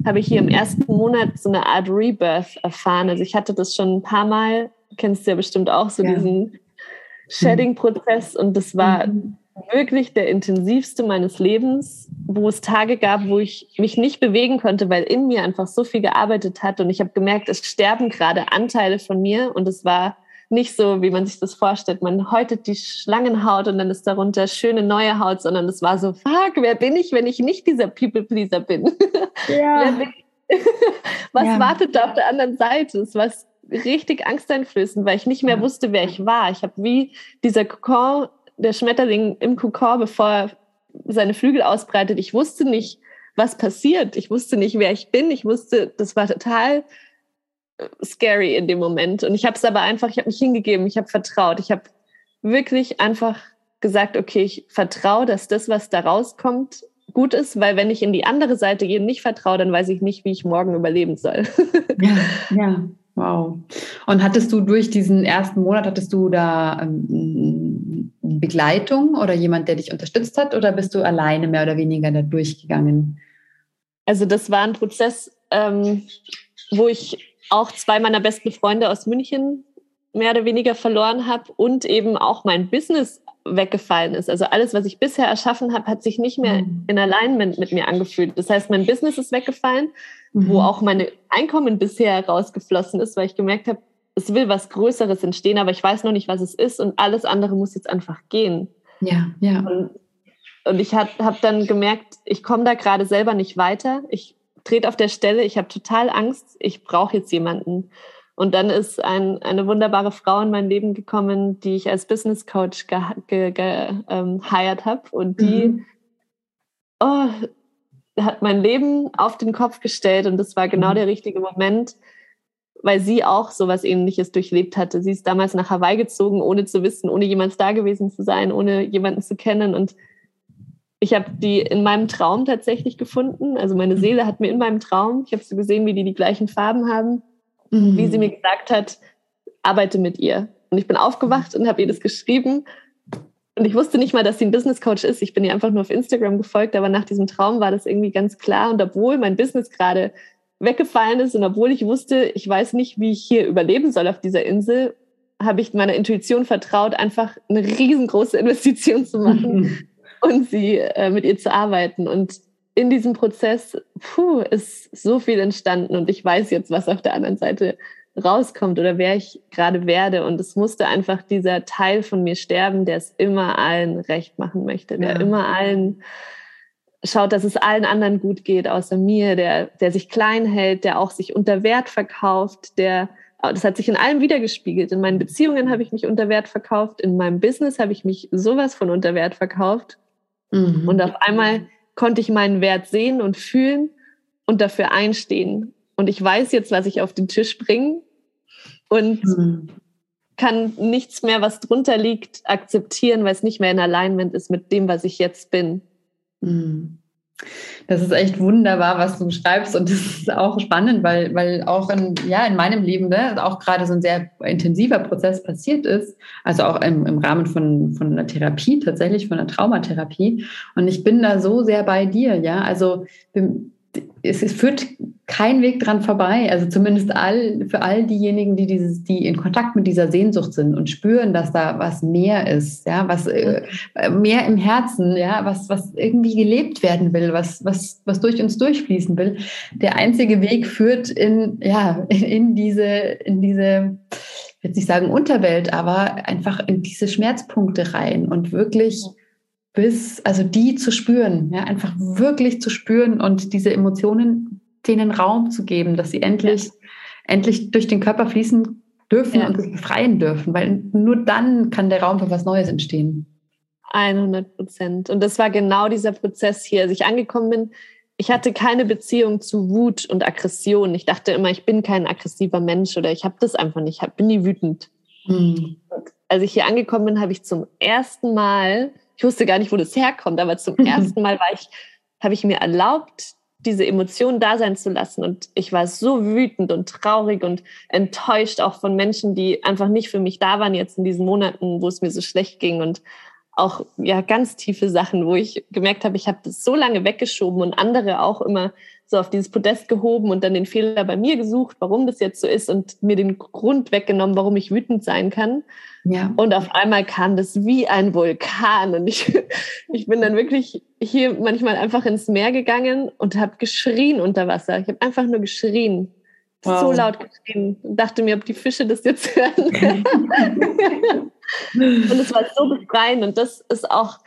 habe ich hier im ersten Monat so eine Art Rebirth erfahren. Also ich hatte das schon ein paar Mal, kennst du ja bestimmt auch, so ja. diesen Shedding-Prozess und das war mhm. wirklich der intensivste meines Lebens, wo es Tage gab, wo ich mich nicht bewegen konnte, weil in mir einfach so viel gearbeitet hat und ich habe gemerkt, es sterben gerade Anteile von mir und es war nicht so, wie man sich das vorstellt. Man häutet die Schlangenhaut und dann ist darunter schöne neue Haut, sondern es war so, fuck, wer bin ich, wenn ich nicht dieser People-Pleaser bin? Ja. bin Was ja. wartet da auf der anderen Seite? Es war richtig angsteinflößend, weil ich nicht mehr wusste, wer ich war. Ich habe wie dieser Kokon, der Schmetterling im Kokon, bevor er seine Flügel ausbreitet, ich wusste nicht, was passiert. Ich wusste nicht, wer ich bin. Ich wusste, das war total scary in dem Moment. Und ich habe es aber einfach, ich habe mich hingegeben, ich habe vertraut. Ich habe wirklich einfach gesagt, okay, ich vertraue, dass das, was da rauskommt, gut ist, weil wenn ich in die andere Seite gehe und nicht vertraue, dann weiß ich nicht, wie ich morgen überleben soll. ja, ja, wow. Und hattest du durch diesen ersten Monat, hattest du da ähm, Begleitung oder jemand, der dich unterstützt hat oder bist du alleine mehr oder weniger da durchgegangen? Also das war ein Prozess, ähm, wo ich auch zwei meiner besten Freunde aus München mehr oder weniger verloren habe und eben auch mein Business weggefallen ist. Also alles, was ich bisher erschaffen habe, hat sich nicht mehr mhm. in Alignment mit mir angefühlt. Das heißt, mein Business ist weggefallen, mhm. wo auch meine Einkommen bisher rausgeflossen ist, weil ich gemerkt habe, es will was Größeres entstehen, aber ich weiß noch nicht, was es ist und alles andere muss jetzt einfach gehen. Ja, ja. Und, und ich habe hab dann gemerkt, ich komme da gerade selber nicht weiter. Ich trete auf der Stelle, ich habe total Angst, ich brauche jetzt jemanden. Und dann ist ein, eine wunderbare Frau in mein Leben gekommen, die ich als Business Coach geheiert ge, ge, ähm, habe. Und die mhm. oh, hat mein Leben auf den Kopf gestellt. Und das war genau mhm. der richtige Moment, weil sie auch so was Ähnliches durchlebt hatte. Sie ist damals nach Hawaii gezogen, ohne zu wissen, ohne jemals da gewesen zu sein, ohne jemanden zu kennen. Und ich habe die in meinem Traum tatsächlich gefunden. Also meine mhm. Seele hat mir in meinem Traum, ich habe so gesehen, wie die die gleichen Farben haben mhm. wie sie mir gesagt hat, arbeite mit ihr. Und ich bin aufgewacht und habe ihr das geschrieben. Und ich wusste nicht mal, dass sie ein Business Coach ist. Ich bin ihr einfach nur auf Instagram gefolgt, aber nach diesem Traum war das irgendwie ganz klar. Und obwohl mein Business gerade weggefallen ist und obwohl ich wusste, ich weiß nicht, wie ich hier überleben soll auf dieser Insel, habe ich meiner Intuition vertraut, einfach eine riesengroße Investition zu machen mhm. und sie äh, mit ihr zu arbeiten. Und in diesem Prozess puh, ist so viel entstanden und ich weiß jetzt, was auf der anderen Seite rauskommt oder wer ich gerade werde. Und es musste einfach dieser Teil von mir sterben, der es immer allen recht machen möchte, der ja. immer allen schaut, dass es allen anderen gut geht, außer mir, der, der sich klein hält, der auch sich unter Wert verkauft, der, das hat sich in allem wiedergespiegelt. In meinen Beziehungen habe ich mich unter Wert verkauft, in meinem Business habe ich mich sowas von unter Wert verkauft. Mhm. Und auf einmal konnte ich meinen Wert sehen und fühlen und dafür einstehen. Und ich weiß jetzt, was ich auf den Tisch bringe und mhm. kann nichts mehr, was drunter liegt, akzeptieren, weil es nicht mehr in Alignment ist mit dem, was ich jetzt bin. Mhm. Das ist echt wunderbar, was du schreibst und das ist auch spannend, weil, weil auch in, ja, in meinem Leben ne, auch gerade so ein sehr intensiver Prozess passiert ist, also auch im, im Rahmen von, von einer Therapie, tatsächlich von einer Traumatherapie. Und ich bin da so sehr bei dir, ja. Also es, es, führt kein Weg dran vorbei. Also zumindest all, für all diejenigen, die dieses, die in Kontakt mit dieser Sehnsucht sind und spüren, dass da was mehr ist, ja, was äh, mehr im Herzen, ja, was, was irgendwie gelebt werden will, was, was, was durch uns durchfließen will. Der einzige Weg führt in, ja, in, in diese, in diese, ich will nicht sagen Unterwelt, aber einfach in diese Schmerzpunkte rein und wirklich bis, also die zu spüren, ja, einfach wirklich zu spüren und diese Emotionen denen Raum zu geben, dass sie endlich, ja. endlich durch den Körper fließen dürfen ja. und sich befreien dürfen, weil nur dann kann der Raum für was Neues entstehen. 100 Prozent. Und das war genau dieser Prozess hier, als ich angekommen bin. Ich hatte keine Beziehung zu Wut und Aggression. Ich dachte immer, ich bin kein aggressiver Mensch oder ich habe das einfach nicht, ich bin nie wütend. Hm. Als ich hier angekommen bin, habe ich zum ersten Mal ich wusste gar nicht, wo das herkommt, aber zum ersten Mal war ich, habe ich mir erlaubt, diese Emotionen da sein zu lassen. Und ich war so wütend und traurig und enttäuscht auch von Menschen, die einfach nicht für mich da waren jetzt in diesen Monaten, wo es mir so schlecht ging und auch ja ganz tiefe Sachen, wo ich gemerkt habe, ich habe das so lange weggeschoben und andere auch immer so auf dieses Podest gehoben und dann den Fehler bei mir gesucht, warum das jetzt so ist und mir den Grund weggenommen, warum ich wütend sein kann. Ja. Und auf einmal kam das wie ein Vulkan und ich, ich bin dann wirklich hier manchmal einfach ins Meer gegangen und habe geschrien unter Wasser. Ich habe einfach nur geschrien. Wow. So laut geschrien und dachte mir, ob die Fische das jetzt hören. und es war so befreiend und das ist auch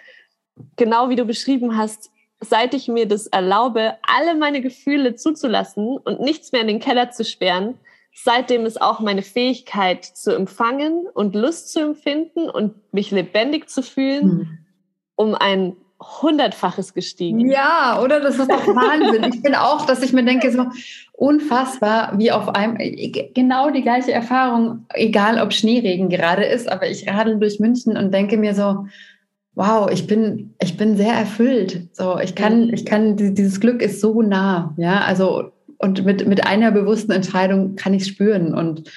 genau wie du beschrieben hast, seit ich mir das erlaube, alle meine Gefühle zuzulassen und nichts mehr in den Keller zu sperren, seitdem ist auch meine Fähigkeit zu empfangen und Lust zu empfinden und mich lebendig zu fühlen hm. um ein hundertfaches gestiegen. Ja, oder? Das ist doch Wahnsinn. ich bin auch, dass ich mir denke, so unfassbar, wie auf einem, genau die gleiche Erfahrung, egal ob Schneeregen gerade ist, aber ich radel durch München und denke mir so, wow, ich bin, ich bin sehr erfüllt. So, ich kann, ich kann, dieses Glück ist so nah, ja, also, und mit, mit einer bewussten Entscheidung kann ich spüren. Und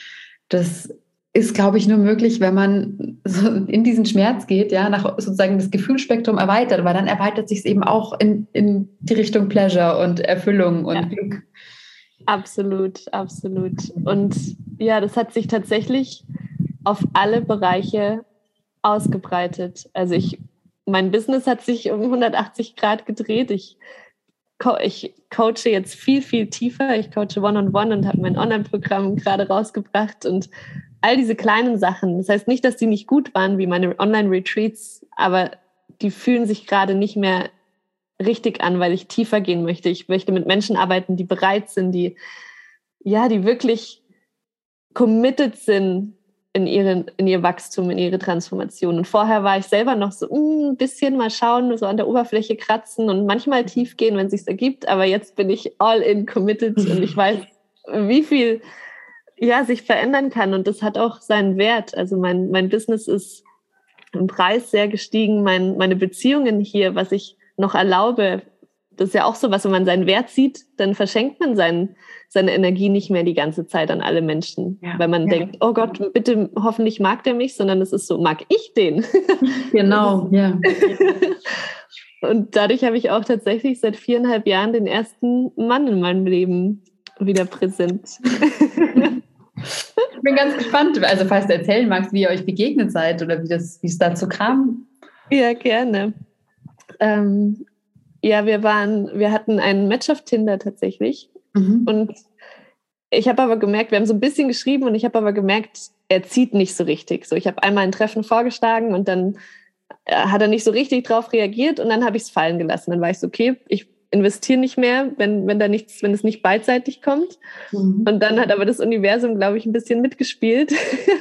das ist, glaube ich, nur möglich, wenn man so in diesen Schmerz geht, ja, nach sozusagen das Gefühlsspektrum erweitert, weil dann erweitert sich es eben auch in, in die Richtung Pleasure und Erfüllung und ja. Glück. Absolut, absolut. Und ja, das hat sich tatsächlich auf alle Bereiche ausgebreitet. Also ich, mein Business hat sich um 180 Grad gedreht. Ich, ich coache jetzt viel, viel tiefer. Ich coache One-on-One -on -one und habe mein Online-Programm gerade rausgebracht und all diese kleinen Sachen. Das heißt nicht, dass die nicht gut waren wie meine Online-Retreats, aber die fühlen sich gerade nicht mehr richtig an, weil ich tiefer gehen möchte. Ich möchte mit Menschen arbeiten, die bereit sind, die, ja, die wirklich committed sind in, ihren, in ihr Wachstum, in ihre Transformation. Und vorher war ich selber noch so mm, ein bisschen mal schauen, so an der Oberfläche kratzen und manchmal tief gehen, wenn es sich ergibt. Aber jetzt bin ich all in committed und ich weiß, wie viel ja, sich verändern kann. Und das hat auch seinen Wert. Also mein, mein Business ist im Preis sehr gestiegen. Mein, meine Beziehungen hier, was ich noch erlaube, das ist ja auch so was, wenn man seinen Wert sieht, dann verschenkt man seinen, seine Energie nicht mehr die ganze Zeit an alle Menschen. Ja, weil man ja. denkt, oh Gott, bitte, hoffentlich mag der mich, sondern es ist so, mag ich den? Genau, ja. Und dadurch habe ich auch tatsächlich seit viereinhalb Jahren den ersten Mann in meinem Leben wieder präsent. ich bin ganz gespannt, also falls du erzählen magst, wie ihr euch begegnet seid oder wie, das, wie es dazu kam. Ja, gerne. Ähm, ja, wir waren, wir hatten ein Match auf Tinder tatsächlich. Mhm. Und ich habe aber gemerkt, wir haben so ein bisschen geschrieben und ich habe aber gemerkt, er zieht nicht so richtig. So, ich habe einmal ein Treffen vorgeschlagen und dann äh, hat er nicht so richtig drauf reagiert und dann habe ich es fallen gelassen. Dann war ich so, okay, ich investiere nicht mehr, wenn, wenn da nichts, wenn es nicht beidseitig kommt. Mhm. Und dann hat aber das Universum, glaube ich, ein bisschen mitgespielt.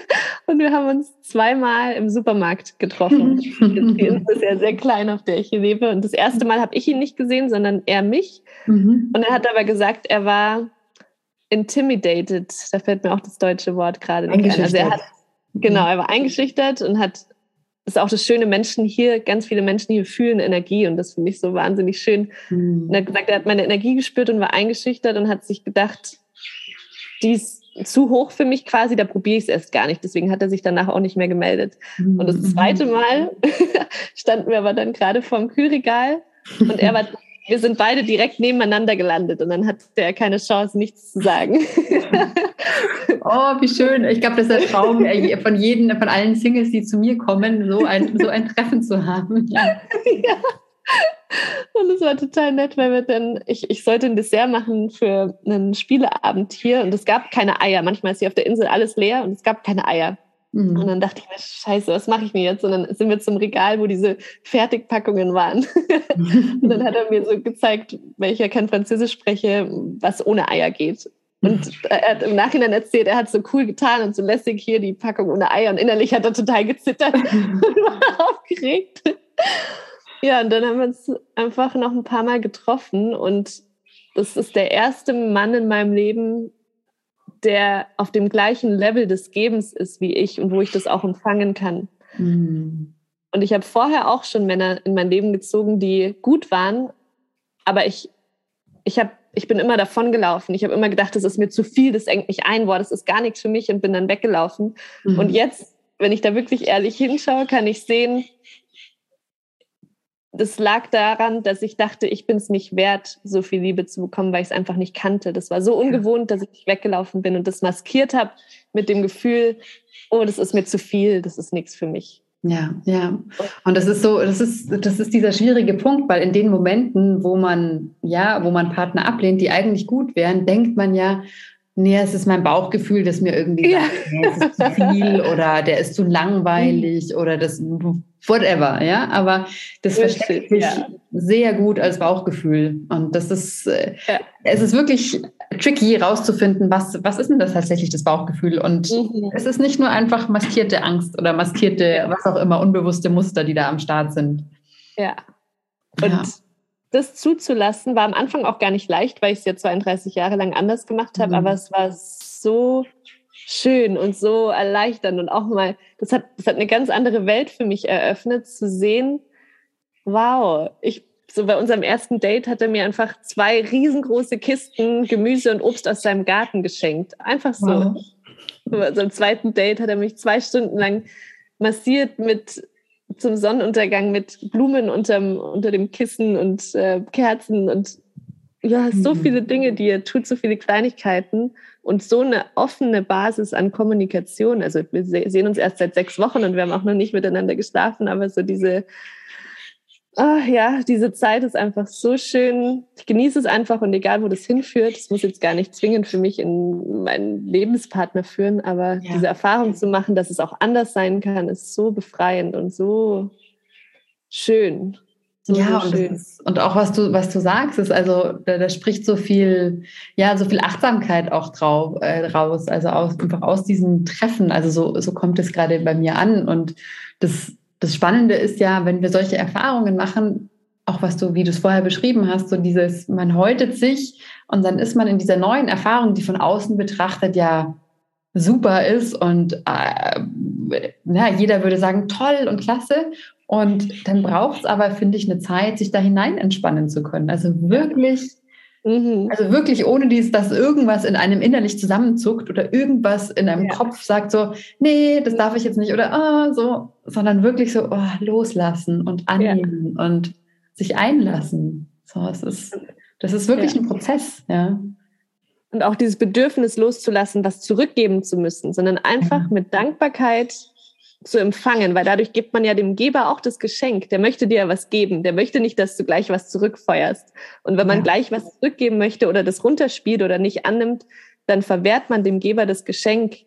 und wir haben uns zweimal im Supermarkt getroffen. Die Insel ist ja sehr klein, auf der ich hier lebe. Und das erste Mal habe ich ihn nicht gesehen, sondern er mich. Mhm. Und er hat aber gesagt, er war intimidated. Da fällt mir auch das deutsche Wort gerade nicht ein. Also er hat, genau, er war eingeschüchtert und hat ist auch das Schöne, Menschen hier, ganz viele Menschen hier fühlen Energie und das finde ich so wahnsinnig schön. Mhm. Und er hat gesagt, er hat meine Energie gespürt und war eingeschüchtert und hat sich gedacht, die ist zu hoch für mich quasi, da probiere ich es erst gar nicht. Deswegen hat er sich danach auch nicht mehr gemeldet. Mhm. Und das zweite Mal standen wir aber dann gerade vorm Kühlregal und er war wir sind beide direkt nebeneinander gelandet und dann hatte er keine Chance, nichts zu sagen. oh, wie schön. Ich glaube, das ist der Traum äh, von jedem, von allen Singles, die zu mir kommen, so ein, so ein Treffen zu haben. Ja. ja. Und es war total nett, weil wir dann, ich, ich sollte ein Dessert machen für einen Spieleabend hier und es gab keine Eier. Manchmal ist hier auf der Insel alles leer und es gab keine Eier. Mhm. Und dann dachte ich mir, scheiße, was mache ich mir jetzt? Und dann sind wir zum Regal, wo diese Fertigpackungen waren. und dann hat er mir so gezeigt, weil ich ja kein Französisch spreche, was ohne Eier geht. Und er hat im Nachhinein erzählt, er hat so cool getan und so lässig hier die Packung ohne Eier. Und innerlich hat er total gezittert und war aufgeregt. Ja, und dann haben wir uns einfach noch ein paar Mal getroffen. Und das ist der erste Mann in meinem Leben, der auf dem gleichen Level des Gebens ist wie ich und wo ich das auch empfangen kann. Mhm. Und ich habe vorher auch schon Männer in mein Leben gezogen, die gut waren, aber ich, ich, hab, ich bin immer davon gelaufen. Ich habe immer gedacht, das ist mir zu viel, das engt mich ein, boah, das ist gar nichts für mich und bin dann weggelaufen. Mhm. Und jetzt, wenn ich da wirklich ehrlich hinschaue, kann ich sehen, das lag daran, dass ich dachte, ich bin es nicht wert, so viel Liebe zu bekommen, weil ich es einfach nicht kannte. Das war so ungewohnt, dass ich weggelaufen bin und das maskiert habe mit dem Gefühl, oh, das ist mir zu viel, das ist nichts für mich. Ja, ja. Und das ist so, das ist, das ist dieser schwierige Punkt, weil in den Momenten, wo man, ja, wo man Partner ablehnt, die eigentlich gut wären, denkt man ja, Nee, es ist mein Bauchgefühl, das mir irgendwie ja. sagt, nee, es ist zu viel oder der ist zu langweilig mhm. oder das whatever, ja. Aber das versteckt sich ja. sehr gut als Bauchgefühl. Und das ist, äh, ja. es ist wirklich tricky rauszufinden, was, was ist denn das tatsächlich das Bauchgefühl? Und mhm. es ist nicht nur einfach maskierte Angst oder maskierte, was auch immer, unbewusste Muster, die da am Start sind. Ja. Und das zuzulassen, war am Anfang auch gar nicht leicht, weil ich es ja 32 Jahre lang anders gemacht habe, mhm. aber es war so schön und so erleichternd und auch mal, das hat, das hat eine ganz andere Welt für mich eröffnet, zu sehen, wow, ich, so bei unserem ersten Date hat er mir einfach zwei riesengroße Kisten Gemüse und Obst aus seinem Garten geschenkt. Einfach so. Wow. Bei unserem zweiten Date hat er mich zwei Stunden lang massiert mit zum Sonnenuntergang mit Blumen unterm, unter dem Kissen und äh, Kerzen und hast so mhm. viele Dinge, die ihr tut, so viele Kleinigkeiten und so eine offene Basis an Kommunikation. Also wir sehen uns erst seit sechs Wochen und wir haben auch noch nicht miteinander geschlafen, aber so diese, oh ja, diese Zeit ist einfach so schön. Ich genieße es einfach und egal, wo das hinführt, es muss jetzt gar nicht zwingend für mich in meinen Lebenspartner führen, aber ja. diese Erfahrung zu machen, dass es auch anders sein kann, ist so befreiend und so schön. So ja, und, ist, und, auch was du, was du sagst, ist also, da, da, spricht so viel, ja, so viel Achtsamkeit auch drauf, äh, raus, also aus, einfach aus diesen Treffen. Also so, so kommt es gerade bei mir an. Und das, das Spannende ist ja, wenn wir solche Erfahrungen machen, auch was du, wie du es vorher beschrieben hast, so dieses, man häutet sich und dann ist man in dieser neuen Erfahrung, die von außen betrachtet ja super ist und äh, na, jeder würde sagen, toll und klasse. Und dann braucht es aber, finde ich, eine Zeit, sich da hinein entspannen zu können. Also wirklich, mhm. also wirklich ohne dieses, dass irgendwas in einem innerlich zusammenzuckt oder irgendwas in einem ja. Kopf sagt so, nee, das darf ich jetzt nicht oder ah, so, sondern wirklich so oh, loslassen und annehmen ja. und sich einlassen. So, es ist, das ist wirklich ja. ein Prozess, ja. Und auch dieses Bedürfnis loszulassen, was zurückgeben zu müssen, sondern einfach mit Dankbarkeit zu empfangen, weil dadurch gibt man ja dem Geber auch das Geschenk. Der möchte dir ja was geben. Der möchte nicht, dass du gleich was zurückfeuerst. Und wenn man ja. gleich was zurückgeben möchte oder das runterspielt oder nicht annimmt, dann verwehrt man dem Geber das Geschenk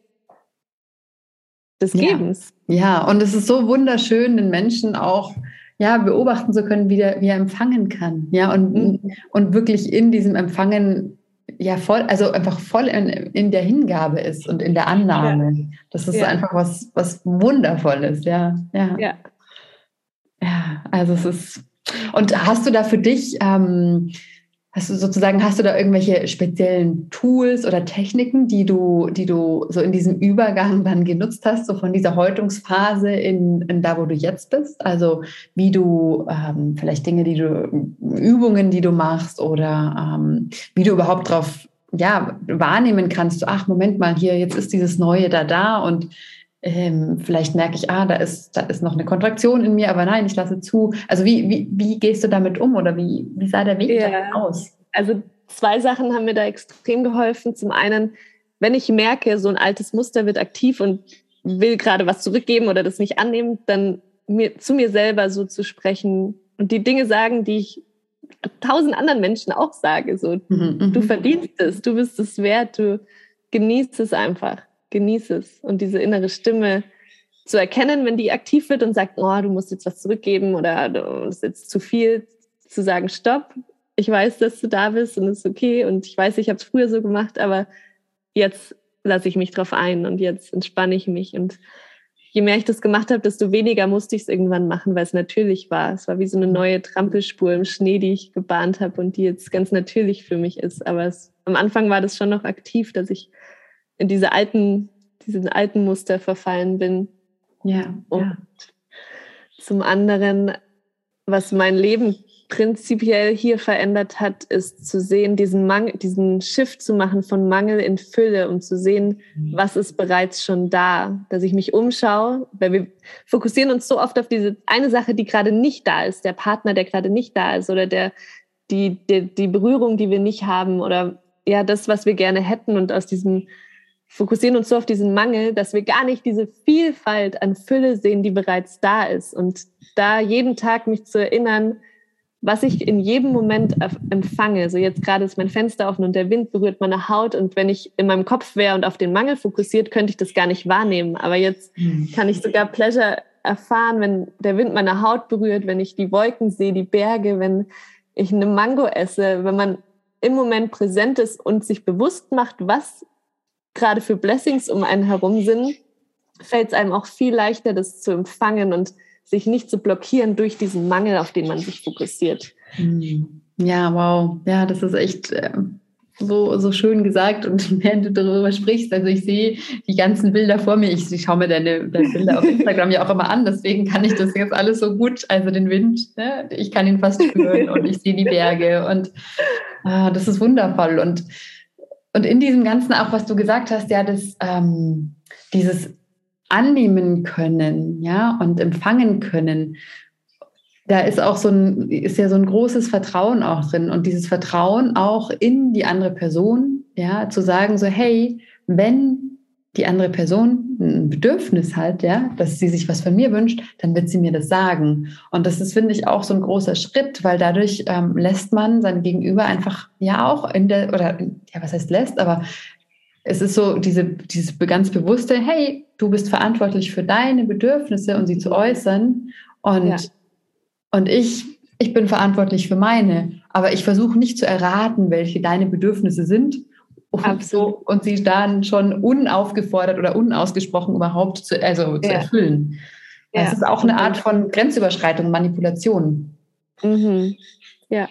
des ja. Gebens. Ja, und es ist so wunderschön, den Menschen auch ja, beobachten zu können, wie, der, wie er empfangen kann. Ja, und, mhm. und wirklich in diesem Empfangen ja voll, also einfach voll in, in der Hingabe ist und in der Annahme. Ja. Das ist ja. einfach was, was Wundervolles, ja. Ja. ja. Ja, also es ist. Und hast du da für dich, ähm, hast du sozusagen, hast du da irgendwelche speziellen Tools oder Techniken, die du, die du so in diesem Übergang dann genutzt hast, so von dieser Häutungsphase in, in da, wo du jetzt bist? Also wie du ähm, vielleicht Dinge, die du, Übungen, die du machst oder ähm, wie du überhaupt drauf ja, wahrnehmen kannst, ach, Moment mal, hier, jetzt ist dieses Neue da da und ähm, vielleicht merke ich, ah, da ist, da ist noch eine Kontraktion in mir, aber nein, ich lasse zu. Also wie, wie, wie gehst du damit um oder wie, wie sah der Weg ja. aus? Also zwei Sachen haben mir da extrem geholfen. Zum einen, wenn ich merke, so ein altes Muster wird aktiv und will gerade was zurückgeben oder das nicht annehmen, dann mir, zu mir selber so zu sprechen und die Dinge sagen, die ich tausend anderen Menschen auch sage. So, mhm, mhm. du verdienst es, du bist es wert, du genießt es einfach genieße es. Und diese innere Stimme zu erkennen, wenn die aktiv wird und sagt, oh, du musst jetzt was zurückgeben oder du ist jetzt zu viel, zu sagen, stopp, ich weiß, dass du da bist und es ist okay und ich weiß, ich habe es früher so gemacht, aber jetzt lasse ich mich drauf ein und jetzt entspanne ich mich und je mehr ich das gemacht habe, desto weniger musste ich es irgendwann machen, weil es natürlich war. Es war wie so eine neue Trampelspur im Schnee, die ich gebahnt habe und die jetzt ganz natürlich für mich ist. Aber es, am Anfang war das schon noch aktiv, dass ich in diese alten, diesen alten Muster verfallen bin. Ja. Und ja. zum anderen, was mein Leben prinzipiell hier verändert hat, ist zu sehen, diesen Mangel, diesen Shift zu machen von Mangel in Fülle und zu sehen, mhm. was ist bereits schon da, dass ich mich umschaue, weil wir fokussieren uns so oft auf diese eine Sache, die gerade nicht da ist, der Partner, der gerade nicht da ist oder der, die, die, die Berührung, die wir nicht haben oder ja, das, was wir gerne hätten und aus diesem fokussieren uns so auf diesen Mangel, dass wir gar nicht diese Vielfalt an Fülle sehen, die bereits da ist. Und da jeden Tag mich zu erinnern, was ich in jedem Moment empfange. So jetzt gerade ist mein Fenster offen und der Wind berührt meine Haut. Und wenn ich in meinem Kopf wäre und auf den Mangel fokussiert, könnte ich das gar nicht wahrnehmen. Aber jetzt mhm. kann ich sogar Pleasure erfahren, wenn der Wind meine Haut berührt, wenn ich die Wolken sehe, die Berge, wenn ich eine Mango esse, wenn man im Moment präsent ist und sich bewusst macht, was gerade für Blessings um einen herum sind, fällt es einem auch viel leichter, das zu empfangen und sich nicht zu blockieren durch diesen Mangel, auf den man sich fokussiert. Hm. Ja, wow. Ja, das ist echt äh, so, so schön gesagt. Und während du darüber sprichst, also ich sehe die ganzen Bilder vor mir. Ich, ich schaue mir deine, deine, Bilder auf Instagram ja auch immer an. Deswegen kann ich das jetzt alles so gut. Also den Wind, ne? ich kann ihn fast spüren und ich sehe die Berge. Und ah, das ist wundervoll. Und und in diesem Ganzen auch, was du gesagt hast, ja, das, ähm, dieses annehmen können, ja, und empfangen können. da ist auch so ein, ist ja so ein großes Vertrauen auch drin und dieses Vertrauen auch in die andere Person, ja, zu sagen so, hey, wenn die andere Person ein Bedürfnis hat, ja, dass sie sich was von mir wünscht, dann wird sie mir das sagen. Und das ist, finde ich, auch so ein großer Schritt, weil dadurch ähm, lässt man sein Gegenüber einfach ja auch in der, oder ja, was heißt lässt, aber es ist so diese, dieses ganz bewusste, hey, du bist verantwortlich für deine Bedürfnisse und sie zu äußern. Und, ja. und ich, ich bin verantwortlich für meine. Aber ich versuche nicht zu erraten, welche deine Bedürfnisse sind Absolut. und sie dann schon unaufgefordert oder unausgesprochen überhaupt zu, also zu ja. erfüllen. Ja. Das ist auch eine Art von Grenzüberschreitung, Manipulation. Mhm. Ja.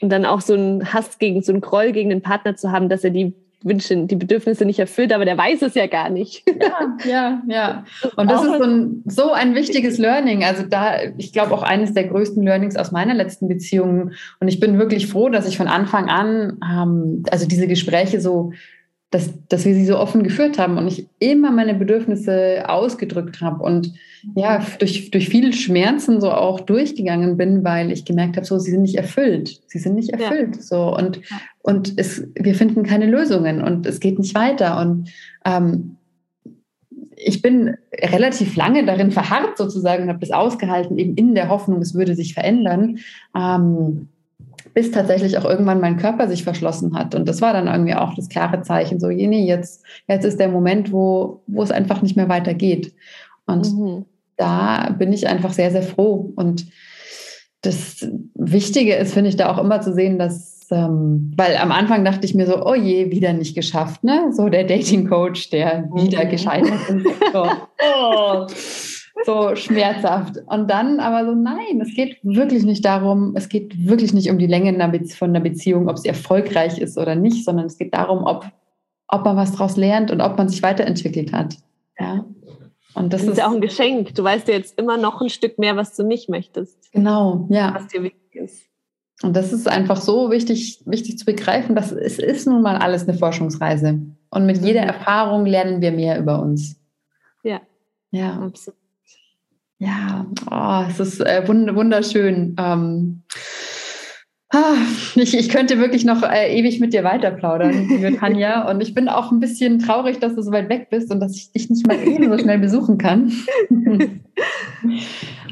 Und dann auch so ein Hass gegen, so ein Groll gegen den Partner zu haben, dass er die Wünsche, die Bedürfnisse nicht erfüllt, aber der weiß es ja gar nicht. Ja, ja, ja. Und das ist so ein, so ein wichtiges Learning. Also da, ich glaube auch eines der größten Learnings aus meiner letzten Beziehung. Und ich bin wirklich froh, dass ich von Anfang an, ähm, also diese Gespräche so dass, dass wir sie so offen geführt haben und ich immer meine Bedürfnisse ausgedrückt habe und ja, durch, durch viele Schmerzen so auch durchgegangen bin, weil ich gemerkt habe, so, sie sind nicht erfüllt. Sie sind nicht erfüllt. Ja. So, und, und es, wir finden keine Lösungen und es geht nicht weiter. Und ähm, ich bin relativ lange darin verharrt sozusagen und habe das ausgehalten, eben in der Hoffnung, es würde sich verändern. Ähm, bis tatsächlich auch irgendwann mein Körper sich verschlossen hat. Und das war dann irgendwie auch das klare Zeichen, so, nee, jetzt, jetzt ist der Moment, wo, wo es einfach nicht mehr weitergeht. Und mhm. da bin ich einfach sehr, sehr froh. Und das Wichtige ist, finde ich, da auch immer zu sehen, dass, ähm, weil am Anfang dachte ich mir so, oh je, wieder nicht geschafft, ne? So der Dating Coach, der wieder mhm. gescheitert ist. So, oh so schmerzhaft. Und dann aber so, nein, es geht wirklich nicht darum, es geht wirklich nicht um die Länge von der Beziehung, ob sie erfolgreich ist oder nicht, sondern es geht darum, ob, ob man was daraus lernt und ob man sich weiterentwickelt hat. Ja. Und das, das ist ja auch ein Geschenk. Du weißt ja jetzt immer noch ein Stück mehr, was du nicht möchtest. Genau, ja. Was dir wichtig ist. Und das ist einfach so wichtig, wichtig zu begreifen, dass es ist nun mal alles eine Forschungsreise. Und mit jeder mhm. Erfahrung lernen wir mehr über uns. Ja. Ja. Absolut. Ja, oh, es ist äh, wunderschön. Ähm, ah, ich, ich, könnte wirklich noch äh, ewig mit dir weiter plaudern, liebe Tanja. Und ich bin auch ein bisschen traurig, dass du so weit weg bist und dass ich dich nicht mal eben so schnell besuchen kann.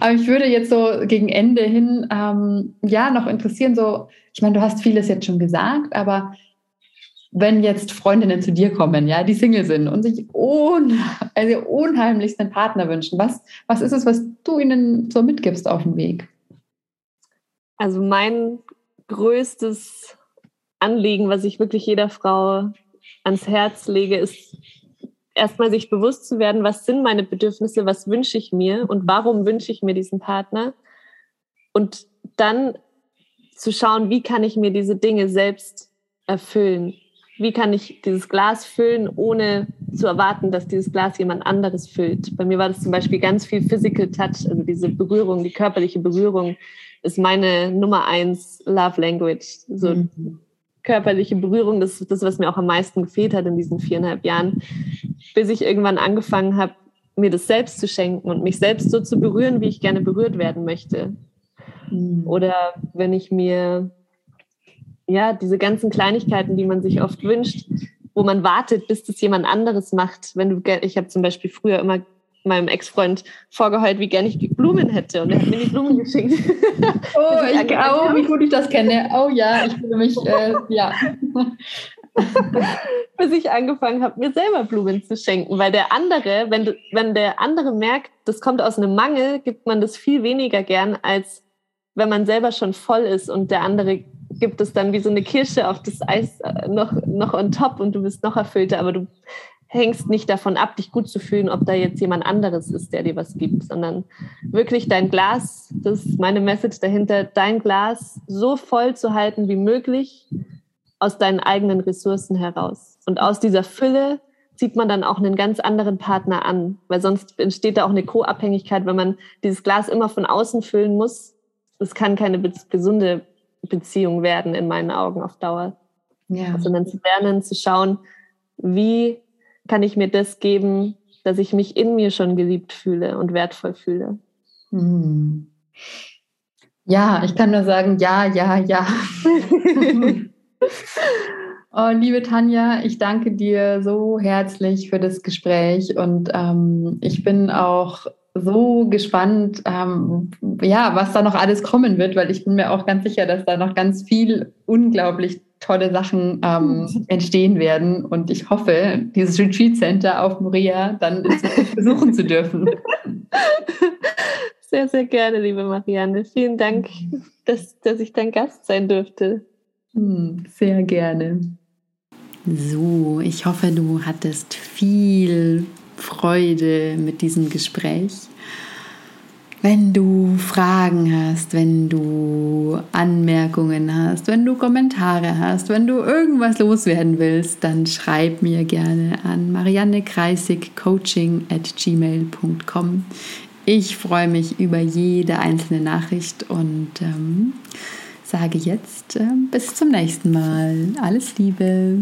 Aber ich würde jetzt so gegen Ende hin ähm, ja noch interessieren, so, ich meine, du hast vieles jetzt schon gesagt, aber wenn jetzt Freundinnen zu dir kommen, ja, die Single sind und sich un, also unheimlichst Partner wünschen, was, was ist es, was du ihnen so mitgibst auf dem Weg? Also mein größtes Anliegen, was ich wirklich jeder Frau ans Herz lege, ist erstmal sich bewusst zu werden, was sind meine Bedürfnisse, was wünsche ich mir und warum wünsche ich mir diesen Partner und dann zu schauen, wie kann ich mir diese Dinge selbst erfüllen wie kann ich dieses Glas füllen, ohne zu erwarten, dass dieses Glas jemand anderes füllt. Bei mir war das zum Beispiel ganz viel Physical Touch, also diese Berührung, die körperliche Berührung ist meine Nummer eins Love Language. So mhm. körperliche Berührung, das ist das, was mir auch am meisten gefehlt hat in diesen viereinhalb Jahren, bis ich irgendwann angefangen habe, mir das selbst zu schenken und mich selbst so zu berühren, wie ich gerne berührt werden möchte. Mhm. Oder wenn ich mir ja, diese ganzen Kleinigkeiten, die man sich oft wünscht, wo man wartet, bis das jemand anderes macht. Wenn du, ich habe zum Beispiel früher immer meinem Ex-Freund vorgeheult, wie gerne ich Blumen hätte und er hat mir die Blumen geschenkt. Oh, ich, oh wie gut ich das kenne. Oh ja, ich fühle mich, äh, ja. Bis ich angefangen habe, mir selber Blumen zu schenken, weil der andere, wenn, du, wenn der andere merkt, das kommt aus einem Mangel, gibt man das viel weniger gern, als wenn man selber schon voll ist und der andere gibt es dann wie so eine Kirsche auf das Eis äh, noch, noch on top und du bist noch erfüllter, aber du hängst nicht davon ab, dich gut zu fühlen, ob da jetzt jemand anderes ist, der dir was gibt, sondern wirklich dein Glas, das ist meine Message dahinter, dein Glas so voll zu halten wie möglich aus deinen eigenen Ressourcen heraus. Und aus dieser Fülle zieht man dann auch einen ganz anderen Partner an, weil sonst entsteht da auch eine Co-Abhängigkeit, wenn man dieses Glas immer von außen füllen muss. Das kann keine gesunde Beziehung werden in meinen Augen auf Dauer. Ja. Also dann zu lernen, zu schauen, wie kann ich mir das geben, dass ich mich in mir schon geliebt fühle und wertvoll fühle. Hm. Ja, ich kann nur sagen, ja, ja, ja. oh, liebe Tanja, ich danke dir so herzlich für das Gespräch und ähm, ich bin auch so gespannt, ähm, ja, was da noch alles kommen wird, weil ich bin mir auch ganz sicher, dass da noch ganz viel unglaublich tolle Sachen ähm, entstehen werden. Und ich hoffe, dieses Retreat Center auf Moria dann besuchen zu dürfen. Sehr, sehr gerne, liebe Marianne. Vielen Dank, dass, dass ich dein Gast sein durfte. Hm, sehr gerne. So, ich hoffe, du hattest viel Freude mit diesem Gespräch. Wenn du Fragen hast, wenn du Anmerkungen hast, wenn du Kommentare hast, wenn du irgendwas loswerden willst, dann schreib mir gerne an mariannekreisigcoaching at gmail.com. Ich freue mich über jede einzelne Nachricht und ähm, sage jetzt äh, bis zum nächsten Mal. Alles Liebe.